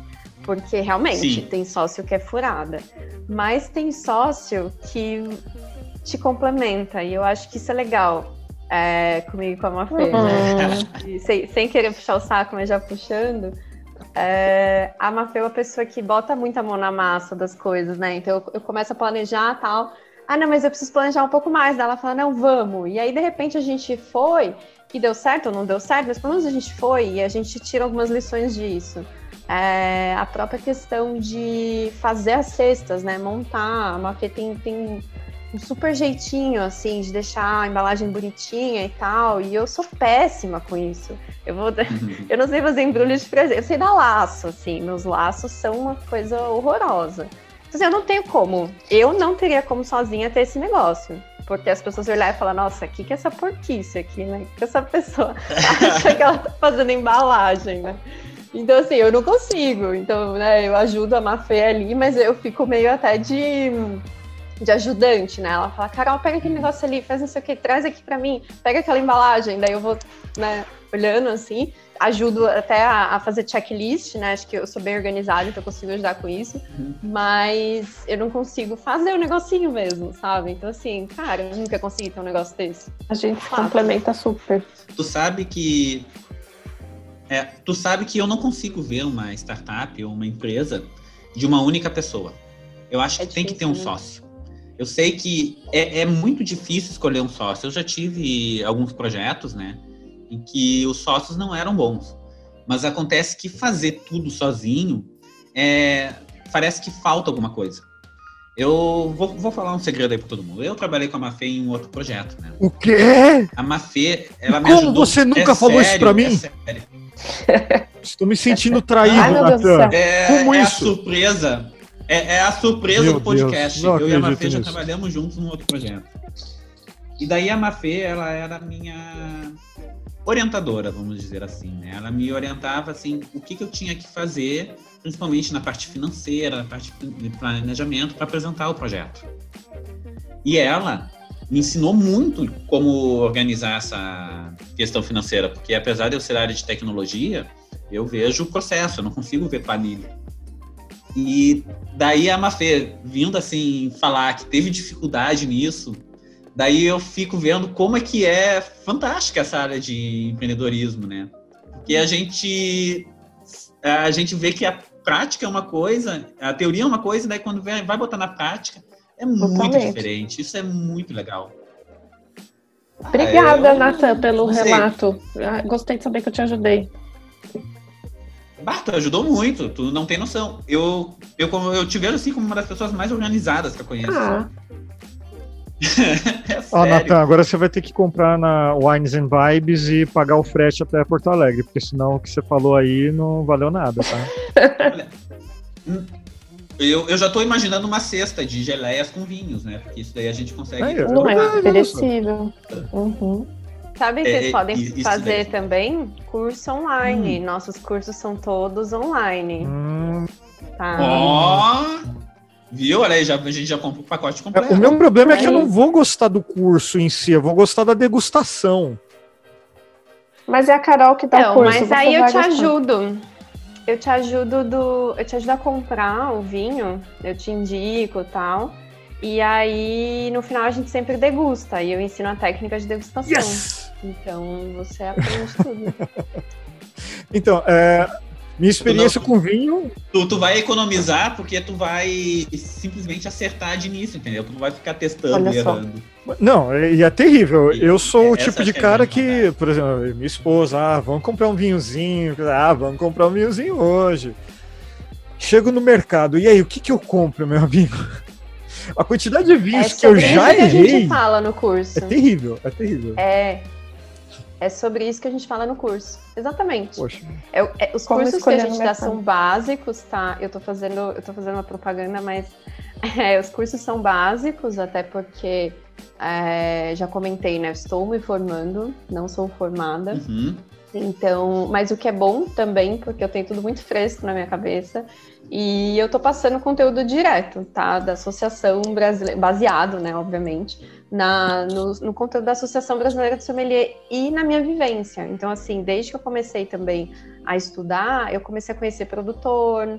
porque realmente Sim. tem sócio que é furada, mas tem sócio que te complementa, e eu acho que isso é legal. É, comigo com a Mafê, né? uhum. né? sem, sem querer puxar o saco, mas já puxando. É, a Mafê é uma pessoa que bota muita mão na massa das coisas, né? Então eu, eu começo a planejar tal ah, não, mas eu preciso planejar um pouco mais. Daí ela fala, não, vamos. E aí, de repente, a gente foi, e deu certo ou não deu certo, mas pelo menos a gente foi e a gente tira algumas lições disso. É, a própria questão de fazer as cestas, né? Montar. A Mafê tem, tem um super jeitinho, assim, de deixar a embalagem bonitinha e tal. E eu sou péssima com isso. Eu, vou, uhum. <laughs> eu não sei fazer embrulho de presente. Eu sei dar laço, assim. Meus laços são uma coisa horrorosa. Então, assim, eu não tenho como. Eu não teria como sozinha ter esse negócio. Porque as pessoas olharem e falar, nossa, o que, que é essa porquice aqui, né? O que essa pessoa <laughs> acha que ela tá fazendo embalagem, né? Então, assim, eu não consigo. Então, né, eu ajudo a Mafê ali, mas eu fico meio até de, de ajudante, né? Ela fala, Carol, pega aquele negócio ali, faz não sei o que, traz aqui pra mim, pega aquela embalagem. Daí eu vou, né, olhando assim ajudo até a, a, fazer checklist, né? Acho que eu sou bem organizada, então eu consigo ajudar com isso. Uhum. Mas eu não consigo fazer o negocinho mesmo, sabe? Então, assim, cara, eu nunca consegui ter um negócio desse. A gente complementa super. Tu sabe que. É, tu sabe que eu não consigo ver uma startup ou uma empresa de uma única pessoa. Eu acho é que difícil, tem que ter um né? sócio. Eu sei que é, é muito difícil escolher um sócio. Eu já tive alguns projetos, né? em que os sócios não eram bons. Mas acontece que fazer tudo sozinho é, parece que falta alguma coisa. Eu vou, vou falar um segredo aí para todo mundo. Eu trabalhei com a Mafê em um outro projeto, né? O quê? A Mafê, ela me Como você nunca é falou sério, isso para mim? É Estou me sentindo traído, Natan. É, Como é isso? a surpresa. É, é, a surpresa Meu do podcast. Eu e a Mafê já trabalhamos juntos num outro projeto. E daí a Mafê, ela era a minha orientadora, vamos dizer assim, né? Ela me orientava assim o que, que eu tinha que fazer, principalmente na parte financeira, na parte de planejamento, para apresentar o projeto. E ela me ensinou muito como organizar essa questão financeira, porque apesar de eu ser área de tecnologia, eu vejo o processo, eu não consigo ver planilha. E daí a Mafê vindo assim falar que teve dificuldade nisso, Daí eu fico vendo como é que é fantástica essa área de empreendedorismo, né? Porque a gente a gente vê que a prática é uma coisa, a teoria é uma coisa, daí quando vai botar na prática é muito diferente. Isso é muito legal. Obrigada, ah, Natan, pelo relato. Gostei de saber que eu te ajudei. Bata, ajudou muito, tu não tem noção. Eu, eu, eu te vejo assim como uma das pessoas mais organizadas que eu conheço. Ah, <laughs> é Ó, Natan, agora você vai ter que comprar na Wines and Vibes e pagar o frete até Porto Alegre, porque senão o que você falou aí não valeu nada, tá? <laughs> eu, eu já tô imaginando uma cesta de geleias com vinhos, né? Porque isso daí a gente consegue. não é perecível. Uhum. Sabe que É, vocês podem isso fazer daí. também? Curso online. Nossos cursos são todos online, Hum, tá? Ó! viu? Olha aí, já, a gente já comprou o pacote é, completo. o meu problema é que eu não vou gostar do curso em si, eu vou gostar da degustação. Mas é a Carol que dá Não, o curso. mas aí eu te gostar. ajudo. Eu te ajudo do. Eu te ajudo a comprar o vinho, eu te indico e tal. E aí, no final, a gente sempre degusta. E eu ensino a técnica de degustação. Yes! Então você aprende tudo. <laughs> Então, é, minha experiência com vinho. Tu, tu vai economizar porque tu vai simplesmente acertar de início, entendeu? Tu não vai ficar testando Olha e só. errando. Não, é- e é terrível. E Eu sou o tipo de que é cara que, por exemplo, minha esposa, ah, vamos comprar um vinhozinho. Ah, vamos comprar um vinhozinho hoje. Chego no mercado, e aí, o que, que eu compro, meu amigo? A quantidade de É vinhos que eu sobre já isso que a errei gente fala no curso. é terrível, é terrível. É. É sobre isso que a gente fala no curso. Exatamente. Poxa. É, é, os Como cursos que a gente dá são básicos, tá? Eu tô fazendo, eu tô fazendo uma propaganda, mas <laughs> é, os cursos são básicos, até porque é, já comentei, né? eu Estou me formando, não sou formada. Uhum. Então, mas o que é bom também, porque eu tenho tudo muito fresco na minha cabeça. E eu tô passando conteúdo direto, tá? Da Associação Brasileira, baseado, né, obviamente, na, no, no conteúdo da Associação Brasileira de Sommelier e na minha vivência. Então, assim, desde que eu comecei também a estudar, eu comecei a conhecer produtor,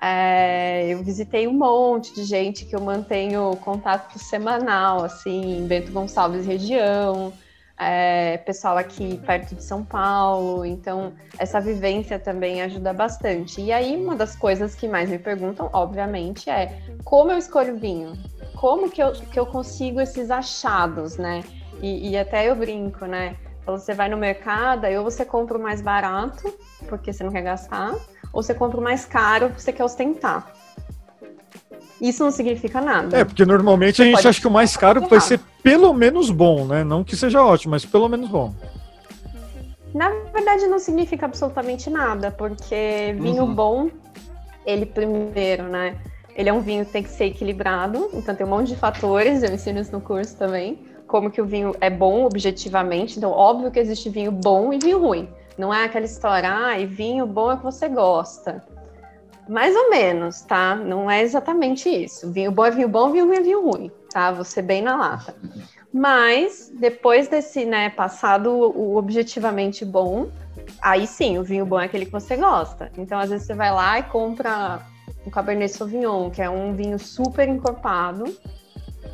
é, eu visitei um monte de gente que eu mantenho contato semanal, assim, Bento Gonçalves região, é, pessoal aqui perto de São Paulo, então essa vivência também ajuda bastante. E aí, uma das coisas que mais me perguntam, obviamente, é como eu escolho vinho? Como que eu, que eu consigo esses achados, né? E, e até eu brinco, né? Você vai no mercado, aí ou você compra o mais barato, porque você não quer gastar, ou você compra o mais caro, porque você quer ostentar. Isso não significa nada. É, porque normalmente a gente Pode acha que o mais caro vai ser pelo menos bom, né? Não que seja ótimo, mas pelo menos bom. Na verdade, não significa absolutamente nada, porque vinho Uhum. bom, ele primeiro, né? Ele é um vinho que tem que ser equilibrado, então tem um monte de fatores, eu ensino isso no curso também, como que o vinho é bom objetivamente. Então, óbvio que existe vinho bom e vinho ruim. Não é aquela história, ah, e vinho bom é que você gosta. Mais ou menos, tá? Não é exatamente isso. Vinho bom é vinho bom, vinho ruim é vinho ruim, tá? Você bem na lata. Mas depois desse, né, passado o objetivamente bom, aí sim, o vinho bom é aquele que você gosta. Então, às vezes você vai lá e compra um Cabernet Sauvignon, que é um vinho super encorpado,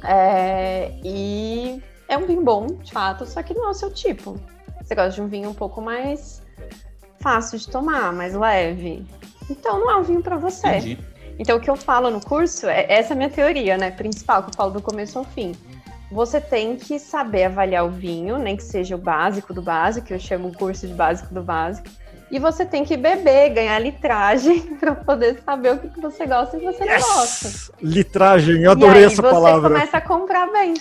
é, e é um vinho bom, de fato, só que não é o seu tipo. Você gosta de um vinho um pouco mais fácil de tomar, mais leve. Então, não é um vinho para você. Entendi. Então, o que eu falo no curso, é essa é a minha teoria, né? Principal, que eu falo do começo ao fim. Você tem que saber avaliar o vinho, nem que seja o básico do básico, que eu chamo o curso de básico do básico. E você tem que beber, ganhar litragem <laughs> para poder saber o que que você gosta e o que você não gosta. Litragem, eu adorei e aí essa você palavra. começa a comprar bem.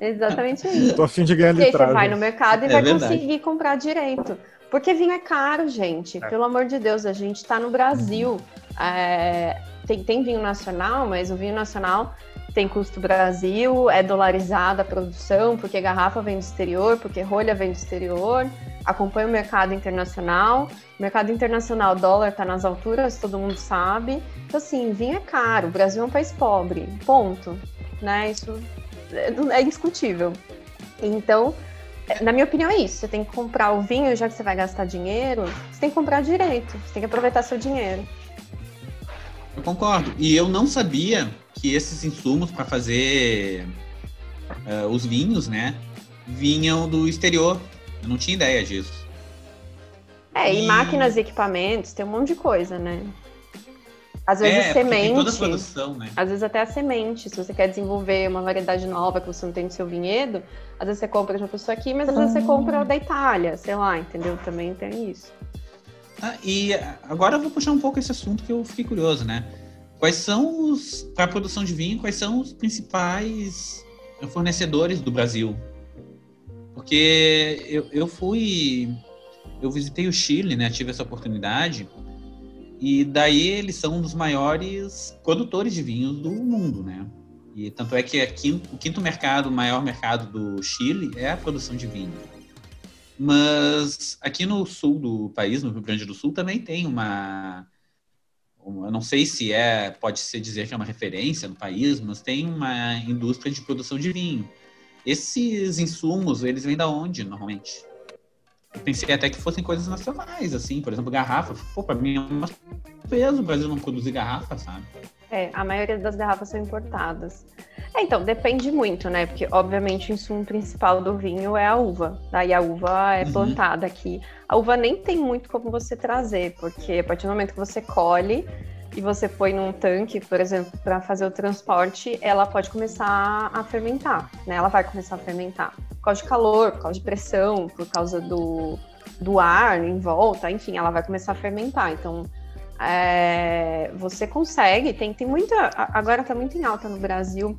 É <laughs> Exatamente isso. Tô a fim de ganhar E aí você vai litragem. no mercado e É vai verdade. conseguir comprar direito. Porque vinho é caro, gente. Pelo amor de Deus, a gente tá no Brasil. É, tem, tem vinho nacional, mas o vinho nacional tem custo Brasil, é dolarizada a produção, porque garrafa vem do exterior, porque rolha vem do exterior, acompanha o mercado internacional. O mercado internacional, dólar tá nas alturas, todo mundo sabe. Então, assim, vinho é caro. O Brasil é um país pobre. Ponto. Né? Isso é, é indiscutível. Então, na minha opinião, é isso. Você tem que comprar o vinho, já que você vai gastar dinheiro, você tem que comprar direito. Você tem que aproveitar seu dinheiro. Eu concordo. E eu não sabia que esses insumos para fazer eh, os vinhos, né, vinham do exterior. Eu não tinha ideia disso. É, e E- máquinas e equipamentos, tem um monte de coisa, né? Às vezes é, semente. toda a produção, né? Às vezes até a semente, se você quer desenvolver uma variedade nova que você não tem no seu vinhedo, às vezes você compra de uma pessoa aqui, mas às vezes você compra da Itália, sei lá, entendeu? Também tem isso. Ah, e agora eu vou puxar um pouco esse assunto que eu fiquei curioso, né? Quais são os, para a produção de vinho, quais são os principais fornecedores do Brasil? Porque eu, eu fui, eu visitei o Chile, né? Tive essa oportunidade. E daí eles são um dos maiores produtores de vinhos do mundo, né? E tanto é que o quinto mercado, o maior mercado do Chile é a produção de vinho. Mas aqui no sul do país, no Rio Grande do Sul, também tem uma, uma eu não sei se é, pode ser dizer que é uma referência no país, mas tem uma indústria de produção de vinho. Esses insumos, eles vêm da onde, normalmente? Eu pensei até que fossem coisas nacionais, assim, por exemplo, garrafa. Pô, pra mim é um peso o Brasil não produzir garrafa, sabe? É, a maioria das garrafas são importadas. É, então, depende muito, né? Porque, obviamente, o insumo principal do vinho é a uva. Daí a uva é uhum. plantada aqui. A uva nem tem muito como você trazer, porque a partir do momento que você colhe e você põe num tanque, por exemplo, para fazer o transporte, ela pode começar a fermentar, né? Ela vai começar a fermentar. Por causa de calor, por causa de pressão, por causa do, do ar em volta, enfim, ela vai começar a fermentar. Então, é, você consegue, tem, tem muita. Agora está muito em alta no Brasil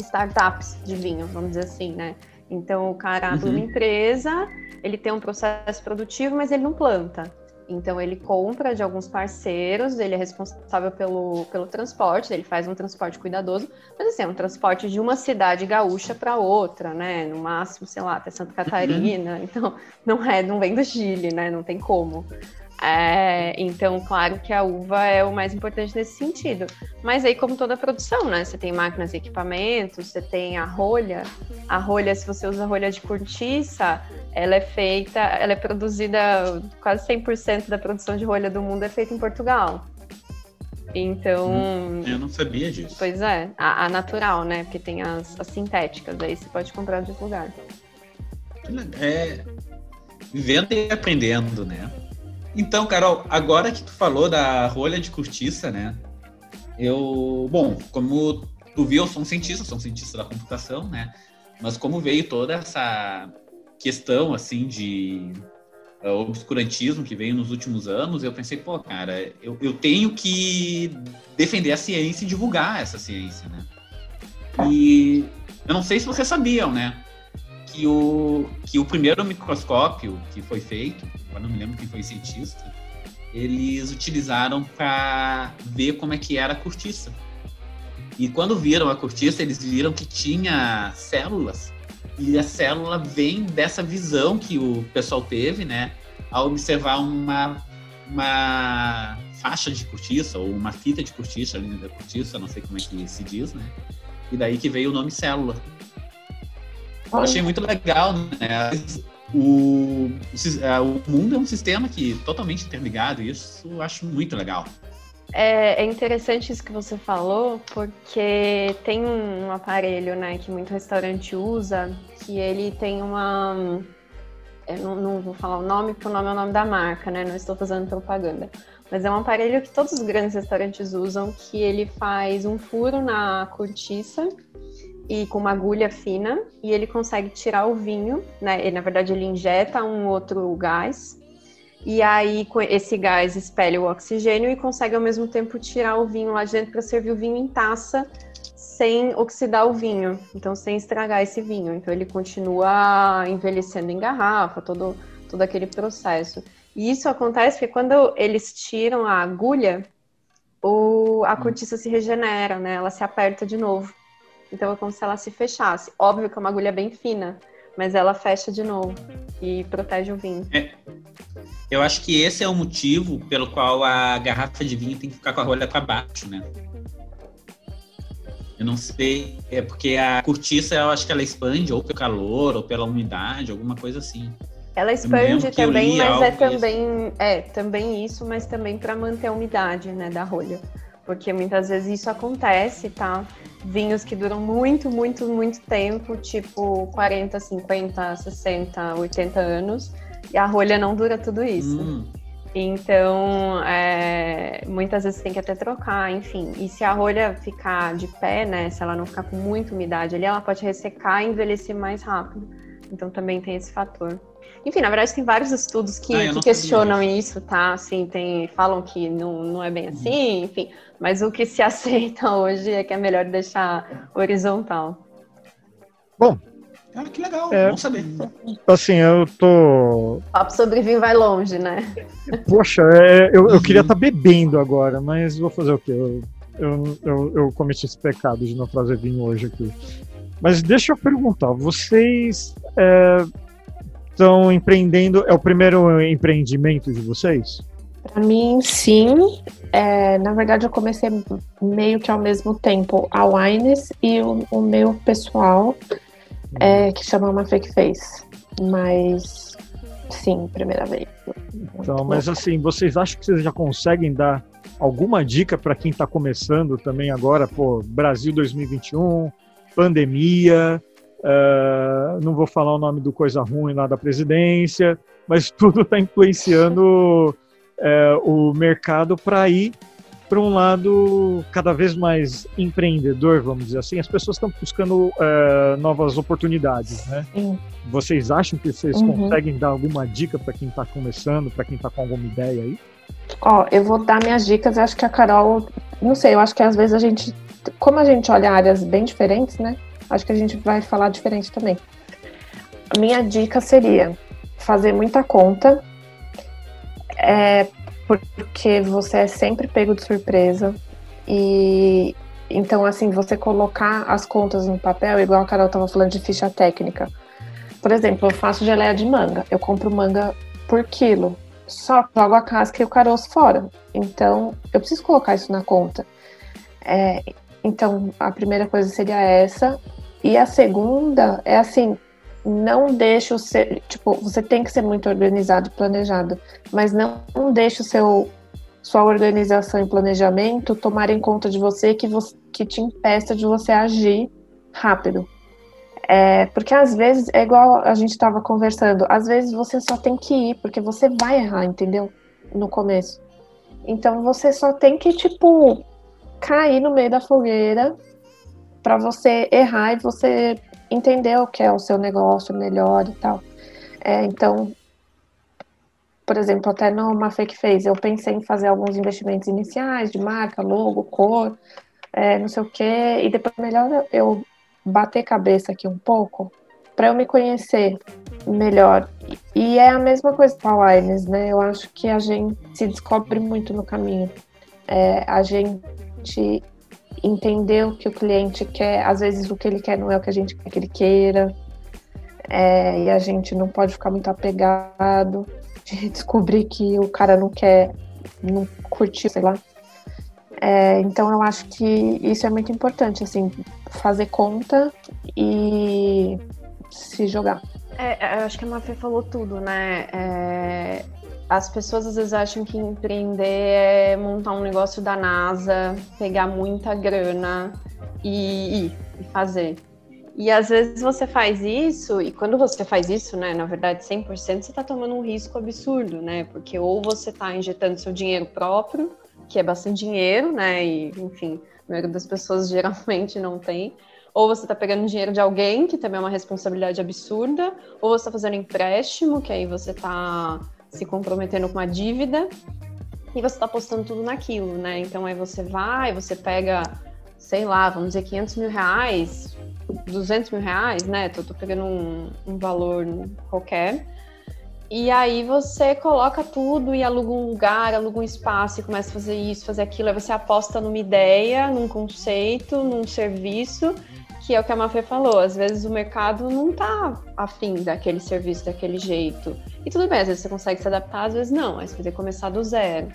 startups de vinho, vamos dizer assim, né? Então o cara abre uhum. uma empresa, ele tem um processo produtivo, mas ele não planta. Então ele compra de alguns parceiros, ele é responsável pelo, pelo transporte, ele faz um transporte cuidadoso, mas assim, é um transporte de uma cidade gaúcha para outra, né? No máximo, sei lá, até Santa Catarina. Uhum. Então não é, não vem do Chile, né? Não tem como. É, então, claro que a uva é o mais importante nesse sentido. Mas aí, como toda produção, né? Você tem máquinas e equipamentos, você tem a rolha. A rolha, se você usa rolha de cortiça, ela é feita, ela é produzida, quase 100% da produção de rolha do mundo é feita em Portugal. Então. Hum, eu não sabia disso. Pois é, a, a natural, né? Porque tem as, as, sintéticas, aí você pode comprar de outro lugar. É. Vivendo e aprendendo, né? Então, Carol, agora que tu falou da rolha de cortiça, né? Eu, bom, como tu viu, eu sou um cientista, sou um cientista da computação, né? Mas como veio toda essa questão, assim, de uh, obscurantismo que veio nos últimos anos, eu pensei, pô, cara, eu, eu tenho que defender a ciência e divulgar essa ciência, né? E eu não sei se vocês sabiam, né? Que o, que o primeiro microscópio que foi feito agora não me lembro quem foi o cientista, eles utilizaram para ver como é que era a cortiça. E quando viram a cortiça, eles viram que tinha células. E a célula vem dessa visão que o pessoal teve, né, ao observar uma, uma faixa de cortiça ou uma fita de cortiça, a linha da cortiça, não sei como é que se diz, né? E daí que veio o nome célula. Eu achei muito legal, né? o, é, o mundo é um sistema que totalmente interligado, e isso eu acho muito legal. É, é, interessante isso que você falou, porque tem um aparelho, né, que muito restaurante usa, que ele tem uma. Eu não, não, vou falar o nome, porque o nome é o nome da marca, né? Não estou fazendo propaganda. Mas é um aparelho que todos os grandes restaurantes usam, que ele faz um furo na cortiça e com uma agulha fina e ele consegue tirar o vinho, né? Ele, na verdade, ele injeta um outro gás e aí esse gás espelha o oxigênio e consegue ao mesmo tempo tirar o vinho lá de dentro para servir o vinho em taça sem oxidar o vinho, então sem estragar esse vinho. Então ele continua envelhecendo em garrafa, todo todo aquele processo. E isso acontece porque quando eles tiram a agulha, o, a hum. cortiça se regenera, né? Ela se aperta de novo. Então é como se ela se fechasse. Óbvio que é uma agulha bem fina, mas ela fecha de novo e protege o vinho. É. Eu acho que esse é o motivo pelo qual a garrafa de vinho tem que ficar com a rolha para baixo, né? Eu não sei, é porque a cortiça eu acho que ela expande ou pelo calor ou pela umidade, alguma coisa assim. Ela expande também, mas é também, é também isso, mas também para manter a umidade, né, da rolha porque muitas vezes isso acontece, tá? Vinhos que duram muito, muito, muito tempo, tipo 40, 50, 60, 80 anos, e a rolha não dura tudo isso. Hum. Então, é, muitas vezes tem que até trocar, enfim. E se a rolha ficar de pé, né, se ela não ficar com muita umidade ali, ela pode ressecar e envelhecer mais rápido. Então também tem esse fator. Enfim, na verdade, tem vários estudos que, ah, que questionam isso, tá? Assim, tem, falam que não, não é bem assim, uhum. enfim. Mas o que se <laughs> aceita hoje é que é melhor deixar horizontal. Bom. Ah, que legal, é, bom saber. Assim, eu tô. O papo sobre vinho vai longe, né? <laughs> Poxa, é, eu, eu queria estar tá bebendo agora, mas vou fazer o quê? Eu eu, eu, eu cometi esse pecado de não trazer vinho hoje aqui. Mas deixa eu perguntar, vocês estão é, empreendendo, é o primeiro empreendimento de vocês? Para mim, sim. É, na verdade, eu comecei meio que ao mesmo tempo a Wines e o, o meu pessoal, é, que chama uma Fake Face. Mas, sim, primeira vez. Então, mas assim, vocês acham que vocês já conseguem dar alguma dica para quem está começando também agora? Pô, Brasil 2021, pandemia, uh, não vou falar o nome do coisa ruim lá da presidência, mas <laughs> tudo está influenciando uh, o mercado para ir para um lado cada vez mais empreendedor, vamos dizer assim. As pessoas estão buscando uh, novas oportunidades, né? Sim. Vocês acham que vocês uhum. conseguem dar alguma dica para quem está começando, para quem está com alguma ideia aí? Ó, eu vou dar minhas dicas. Eu acho que a Carol, não sei, eu acho que às vezes a gente, como a gente olha áreas bem diferentes, né? Acho que a gente vai falar diferente também. A minha dica seria fazer muita conta, é, porque você é sempre pego de surpresa. E então, assim, você colocar as contas no papel, igual a Carol estava falando de ficha técnica. Por exemplo, eu faço geleia de manga. Eu compro manga por quilo. Só jogo a casca e o caroço fora. Então, eu preciso colocar isso na conta. É, então, a primeira coisa seria essa. E a segunda é assim, não deixe o seu. Tipo, você tem que ser muito organizado e planejado, mas não, deixe o seu sua organização e planejamento tomar em conta de você que, você, que te impeça de você agir rápido. É, porque às vezes, é igual a gente estava conversando, às vezes você só tem que ir, porque você vai errar, entendeu? No começo. Então você só tem que, tipo, cair no meio da fogueira para você errar e você entender o que é o seu negócio melhor e tal. É, então, por exemplo, até no Fake fez, eu pensei em fazer alguns investimentos iniciais de marca, logo, cor, é, não sei o quê, e depois melhor eu bater cabeça aqui um pouco para eu me conhecer melhor. E é a mesma coisa com a Wines, né? Eu acho que a gente se descobre muito no caminho. É, a gente entender o que o cliente quer, às vezes o que ele quer não é o que a gente quer que ele queira, é, e a gente não pode ficar muito apegado de <laughs> descobrir que o cara não quer, não curtir, sei lá. É, então eu acho que isso é muito importante, assim, fazer conta e se jogar. É, eu acho que a Mafê falou tudo, né? É, as pessoas às vezes acham que empreender é montar um negócio da NASA, pegar muita grana e ir e fazer. E às vezes você faz isso, e quando você faz isso, né, na verdade 100%, você está tomando um risco absurdo, né? Porque ou você está injetando seu dinheiro próprio, que é bastante dinheiro, né? E, enfim, a maioria das pessoas <laughs> geralmente não tem. Ou você está pegando dinheiro de alguém, que também é uma responsabilidade absurda, ou você está fazendo empréstimo, que aí você está se comprometendo com uma dívida e você está postando tudo naquilo, né? Então aí você vai, você pega, sei lá, vamos dizer 500 mil reais, 200 mil reais, né? Tô, tô pegando um, um valor qualquer. E aí você coloca tudo e aluga um lugar, aluga um espaço e começa a fazer isso, fazer aquilo. Aí você aposta numa ideia, num conceito, num serviço que é o que a Mafê falou, às vezes o mercado não tá afim daquele serviço daquele jeito. E tudo bem, às vezes você consegue se adaptar, às vezes não, aí você vai que começar do zero.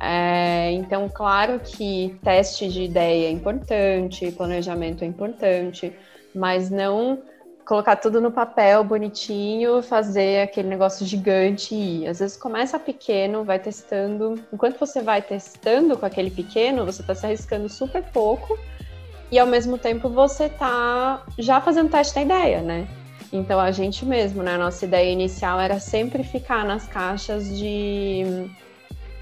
É, então, claro que teste de ideia é importante, planejamento é importante, mas não colocar tudo no papel bonitinho, fazer aquele negócio gigante e ir. Às vezes começa pequeno, vai testando. Enquanto você vai testando com aquele pequeno, você está se arriscando super pouco e ao mesmo tempo você tá já fazendo teste da ideia, né? Então a gente mesmo, né? Nossa ideia inicial era sempre ficar nas caixas de,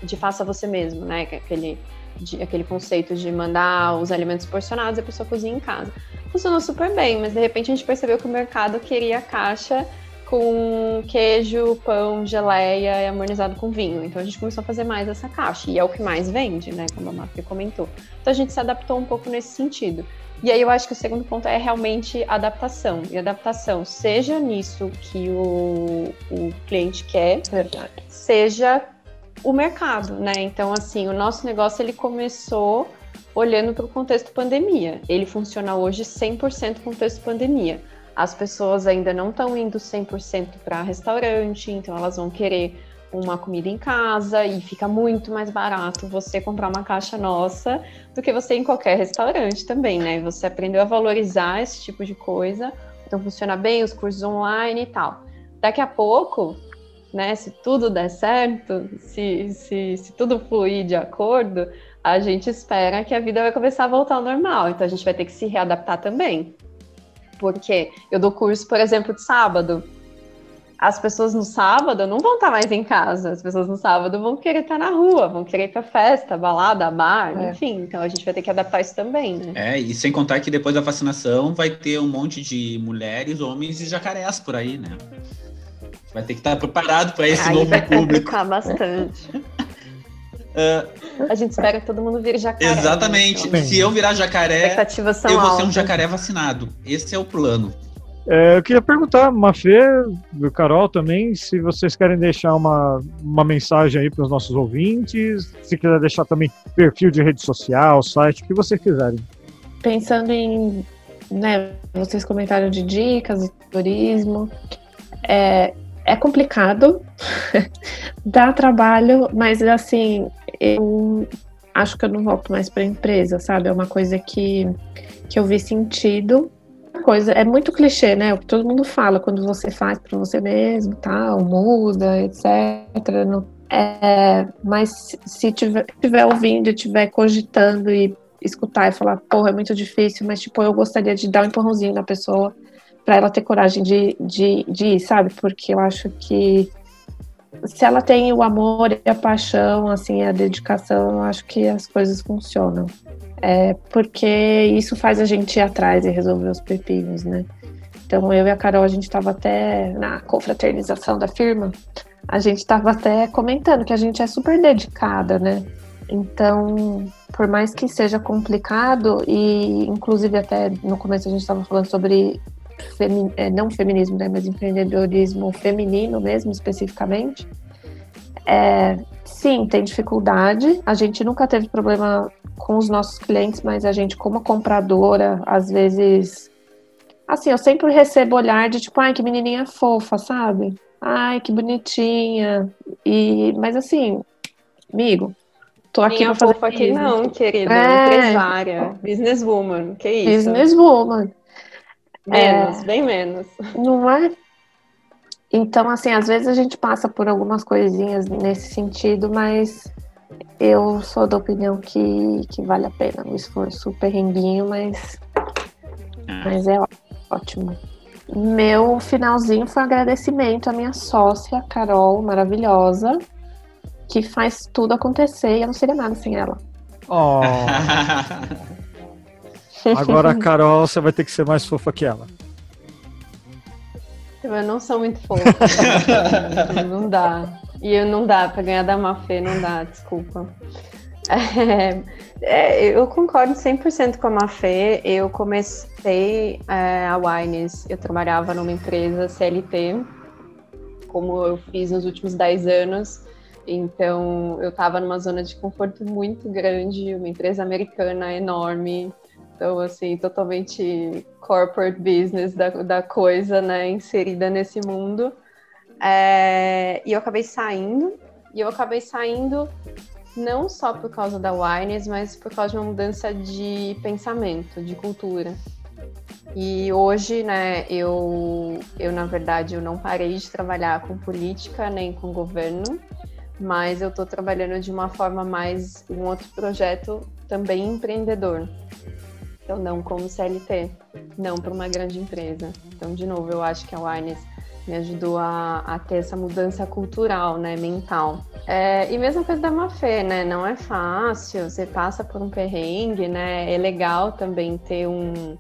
de faça você mesmo, né? É aquele, de, aquele conceito de mandar os alimentos porcionados e a pessoa cozinha em casa. Funcionou super bem, mas de repente a gente percebeu que o mercado queria a caixa com queijo, pão, geleia e harmonizado com vinho. Então a gente começou a fazer mais essa caixa. E é o que mais vende, né? Como a Mafia comentou. Então a gente se adaptou um pouco nesse sentido. E aí eu acho que o segundo ponto é realmente adaptação. E adaptação, seja nisso que o, o cliente quer, Verdade. seja o mercado, né? Então, assim, o nosso negócio ele começou olhando para o contexto pandemia. Ele funciona hoje 100% contexto pandemia. As pessoas ainda não estão indo 100% para restaurante, então elas vão querer uma comida em casa e fica muito mais barato você comprar uma caixa nossa do que você ir em qualquer restaurante também, né? Você aprendeu a valorizar esse tipo de coisa, então funciona bem os cursos online e tal. Daqui a pouco, né, se tudo der certo, se, se, se tudo fluir de acordo, a gente espera que a vida vai começar a voltar ao normal, então a gente vai ter que se readaptar também. Porque eu dou curso, por exemplo, de sábado as pessoas no sábado não vão estar mais em casa, as pessoas no sábado vão querer estar na rua, vão querer ir para festa, balada, bar, é. enfim. Então a gente vai ter que adaptar isso também, né? É, e sem contar que depois da vacinação vai ter um monte de mulheres, homens e jacarés por aí, né? Vai ter que estar preparado para esse aí novo vai público. Vai bastante. Uh, a gente espera que todo mundo vire jacaré. Né? Exatamente. Né? Se eu virar jacaré, eu vou ser um jacaré vacinado. Esse é o plano. É, eu queria perguntar, Mafê, do Carol também, se vocês querem deixar uma, uma mensagem aí para os nossos ouvintes, se quiser deixar também perfil de rede social, site, o que vocês quiserem. Pensando em, né, vocês comentaram de dicas, de turismo, é, é complicado, <laughs> dá trabalho, mas assim, eu acho que eu não volto mais para a empresa, sabe? É uma coisa que, que eu vi sentido coisa, é muito clichê, né? O que todo mundo fala quando você faz para você mesmo, tal, muda, etc. No, é, mas se tiver, tiver ouvindo, estiver cogitando e escutar e falar, porra, é muito difícil, mas tipo, eu gostaria de dar um empurrãozinho na pessoa para ela ter coragem de, de, de ir, sabe? Porque eu acho que se ela tem o amor e a paixão, assim, a dedicação, eu acho que as coisas funcionam é porque isso faz a gente ir atrás e resolver os pepinos, né? Então eu e a Carol, a gente estava até na confraternização da firma, a gente estava até comentando que a gente é super dedicada, né? Então, por mais que seja complicado, e inclusive até no começo a gente estava falando sobre femi é, não feminismo, né, mas empreendedorismo feminino mesmo, especificamente, é, sim, tem dificuldade. A gente nunca teve problema com os nossos clientes, mas a gente, como compradora, às vezes. Assim, eu sempre recebo olhar de tipo, ai, que menininha fofa, sabe? Ai, que bonitinha. E, mas assim, amigo, tô aqui pra fazer fofa aqui não, querida. É. Empresária, businesswoman, que isso? Businesswoman. Menos, é, bem menos. Não é? Então, assim, às vezes a gente passa por algumas coisinhas nesse sentido, mas eu sou da opinião que, que vale a pena o esforço, perrenguinho, mas, ah. mas é ótimo. Meu finalzinho foi um agradecimento à minha sócia, Carol, maravilhosa, que faz tudo acontecer e eu não seria nada sem ela. <laughs> Oh. <laughs> Agora, Carol, você vai ter que ser mais fofa que ela. Eu não sou muito fofa. não dá. E eu não dá, para ganhar da Mafê, não dá, desculpa. É, é, eu concordo 100% com a Mafê. Eu comecei é, a Wines, eu trabalhava numa empresa CLT, como eu fiz nos últimos 10 anos. Então, eu estava numa zona de conforto muito grande, uma empresa americana enorme, então, assim, totalmente corporate business da, da coisa, né, inserida nesse mundo. É, e eu acabei saindo, e eu acabei saindo não só por causa da Wines, mas por causa de uma mudança de pensamento, de cultura. E hoje, né, eu, eu na verdade, eu não parei de trabalhar com política nem com governo, mas eu estou trabalhando de uma forma mais, um outro projeto também empreendedor. Então, não como CLT, não para uma grande empresa. Então, de novo, eu acho que a Wines me ajudou a, a, ter essa mudança cultural, né, mental. É, e mesma coisa da Mafê, né, não é fácil, você passa por um perrengue, né, é legal também ter um,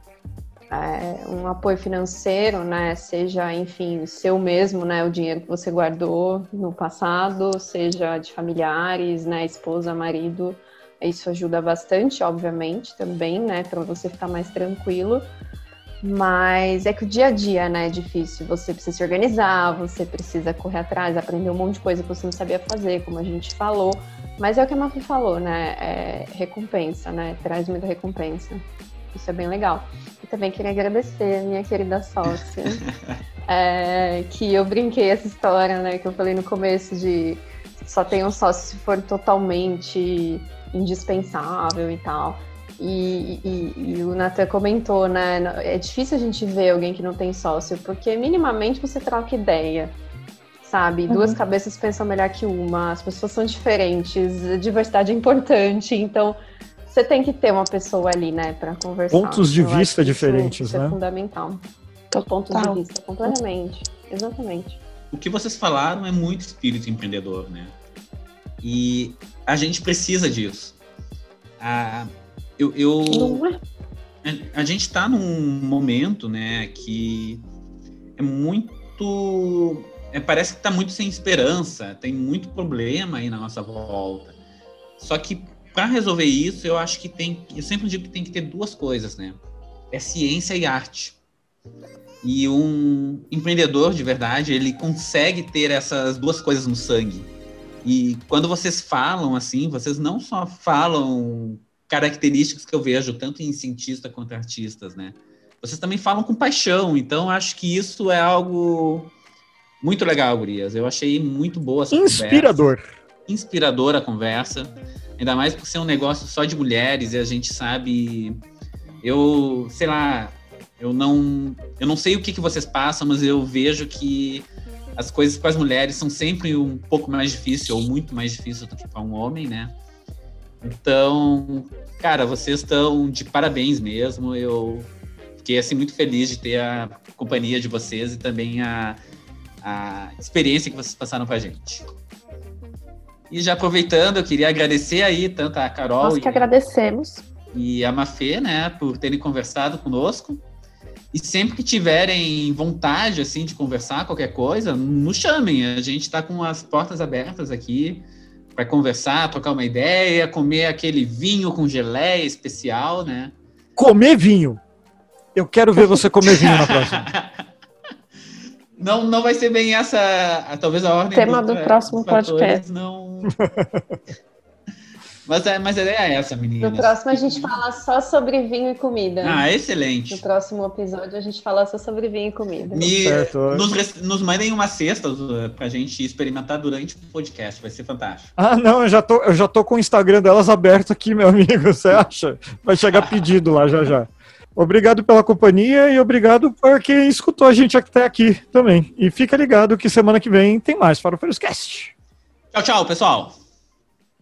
é, um apoio financeiro, né, seja, enfim, seu mesmo, né, o dinheiro que você guardou no passado, seja de familiares, né, esposa, marido, isso ajuda bastante, obviamente, também, né, para você ficar mais tranquilo. Mas é que o dia a dia, né, é difícil. Você precisa se organizar, você precisa correr atrás, aprender um monte de coisa que você não sabia fazer, como a gente falou. Mas é o que a Mafi falou, né? É recompensa, né? Traz muita recompensa. Isso é bem legal. E também queria agradecer a minha querida sócia, <laughs> é, que eu brinquei essa história, né? Que eu falei no começo de só tem um sócio se for totalmente indispensável e tal. E, e, e, o Nathan comentou, né? É difícil a gente ver alguém que não tem sócio, porque minimamente você troca ideia, sabe? Uhum. Duas cabeças pensam melhor que uma, as pessoas são diferentes, a diversidade é importante, então você tem que ter uma pessoa ali, né, para conversar. Pontos de vista diferentes, isso, né? Isso é fundamental. Pontos de vista, completamente. Exatamente. O que vocês falaram é muito espírito empreendedor, né? E a gente precisa disso. A, eu, eu a, a gente está num momento, né, que é muito, é, parece que está muito sem esperança, tem muito problema aí na nossa volta. Só que para resolver isso, eu acho que tem, eu sempre digo que tem que ter duas coisas, né? É ciência e arte. E um empreendedor de verdade, ele consegue ter essas duas coisas no sangue. E quando vocês falam assim, vocês não só falam características que eu vejo tanto em cientista quanto em artistas, né? Vocês também falam com paixão, então acho que isso é algo muito legal, Gurias. Eu achei muito boa essa Inspirador. Conversa. Inspiradora a conversa, ainda mais por ser um negócio só de mulheres e a gente sabe. Eu, sei lá, eu não, eu não sei o que, que vocês passam, mas eu vejo que as coisas com as mulheres são sempre um pouco mais difícil ou muito mais difícil do que para um homem, né? Então, cara, vocês estão de parabéns mesmo. Eu fiquei assim muito feliz de ter a companhia de vocês e também a, a experiência que vocês passaram com a gente. E já aproveitando, eu queria agradecer aí tanto a Carol Nós que e, agradecemos. e a Mafê, né, por terem conversado conosco. E sempre que tiverem vontade assim de conversar qualquer coisa, nos chamem. A gente está com as portas abertas aqui para conversar, trocar uma ideia, comer aquele vinho com geleia especial, né? Comer vinho. Eu quero ver você comer vinho na próxima. <laughs> Não, não vai ser bem essa, talvez a ordem. Tema do, do próximo podcast. Não. <laughs> Mas, é, mas a ideia é essa, menina. No próximo a gente fala só sobre vinho e comida. Ah, excelente. No próximo episódio a gente fala só sobre vinho e comida. Me, nos, nos mandem uma cesta uh, pra gente experimentar durante o podcast, vai ser fantástico. Ah, não, eu já tô, eu já tô com o Instagram delas aberto aqui, meu amigo, <laughs> você acha? Vai chegar pedido lá já já. Obrigado pela companhia e obrigado por quem escutou a gente até aqui também. E fica ligado que semana que vem tem mais para o Feruscast. Tchau, tchau, pessoal.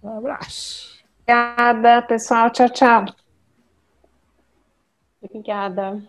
Um abraço. Obrigada, pessoal. Tchau, tchau. Obrigada.